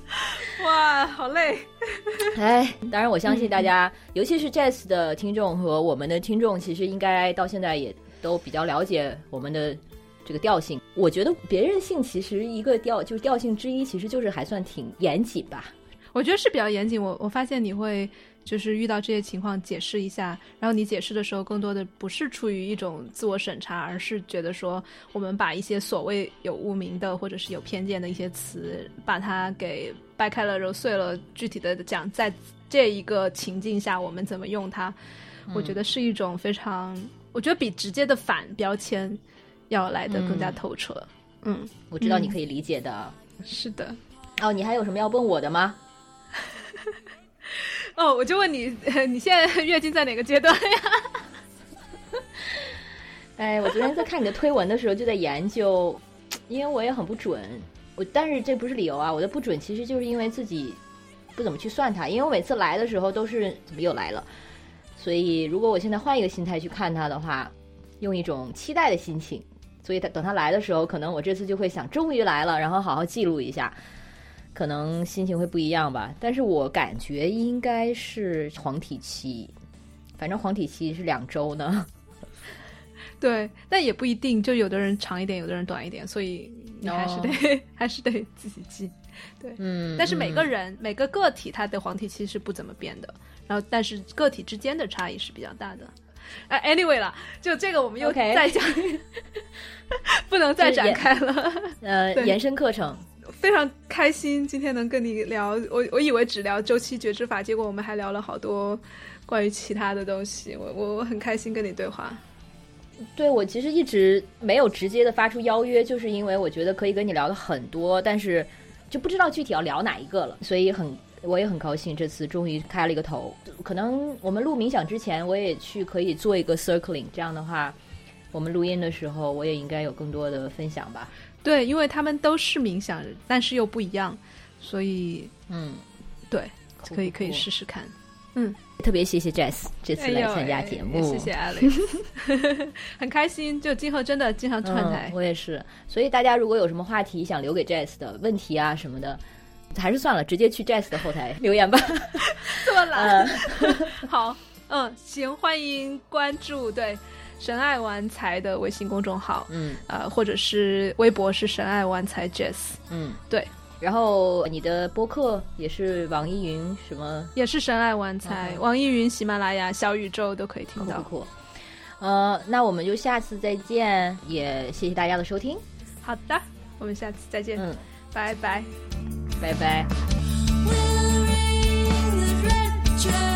哇，好累！哎，当然我相信大家，尤其是 Jazz 的听众和我们的听众，其实应该到现在也。都比较了解我们的这个调性，我觉得别人性其实一个调就调性之一，其实就是还算挺严谨吧。我觉得是比较严谨。我我发现你会就是遇到这些情况解释一下，然后你解释的时候更多的不是出于一种自我审查，而是觉得说我们把一些所谓有污名的或者是有偏见的一些词，把它给掰开了揉碎了，具体的讲在这一个情境下我们怎么用它，我觉得是一种非常。我觉得比直接的反标签要来的更加透彻。嗯，我知道你可以理解的。是的。哦，你还有什么要问我的吗？哦，我就问你，你现在月经在哪个阶段呀？哎，我昨天在看你的推文的时候就在研究，因为我也很不准。我但是这不是理由啊，我的不准其实就是因为自己不怎么去算它，因为我每次来的时候都是怎么又来了。所以，如果我现在换一个心态去看他的话，用一种期待的心情，所以他等他来的时候，可能我这次就会想，终于来了，然后好好记录一下，可能心情会不一样吧。但是我感觉应该是黄体期，反正黄体期是两周呢。对，但也不一定，就有的人长一点，有的人短一点，所以你还是得 还是得自己记。对，嗯，但是每个人每个个体他的黄体期是不怎么变的。然后，但是个体之间的差异是比较大的。哎，anyway 了，就这个我们又再讲，不能再展开了。呃，延伸课程非常开心，今天能跟你聊。我我以为只聊周期觉知法，结果我们还聊了好多关于其他的东西。我我我很开心跟你对话。对我其实一直没有直接的发出邀约，就是因为我觉得可以跟你聊的很多，但是就不知道具体要聊哪一个了，所以很。我也很高兴，这次终于开了一个头。可能我们录冥想之前，我也去可以做一个 circling，这样的话，我们录音的时候，我也应该有更多的分享吧。对，因为他们都是冥想，但是又不一样，所以嗯，对，可以可以试试看。嗯，特别谢谢 Jess 这次来参加节目，谢谢 Alex，很开心。就今后真的经常串台，我也是。所以大家如果有什么话题想留给 Jess 的问题啊什么的。还是算了，直接去 Jazz 的后台留言吧。这么懒？好，嗯，行，欢迎关注对神爱玩财的微信公众号，嗯，呃，或者是微博是神爱玩财 Jazz，嗯，对。然后你的播客也是网易云什么？也是神爱玩财，网易云、喜马拉雅、小宇宙都可以听到。酷，呃，那我们就下次再见，也谢谢大家的收听。好的，我们下次再见。嗯，拜拜。Bye bye. We'll ring the rapture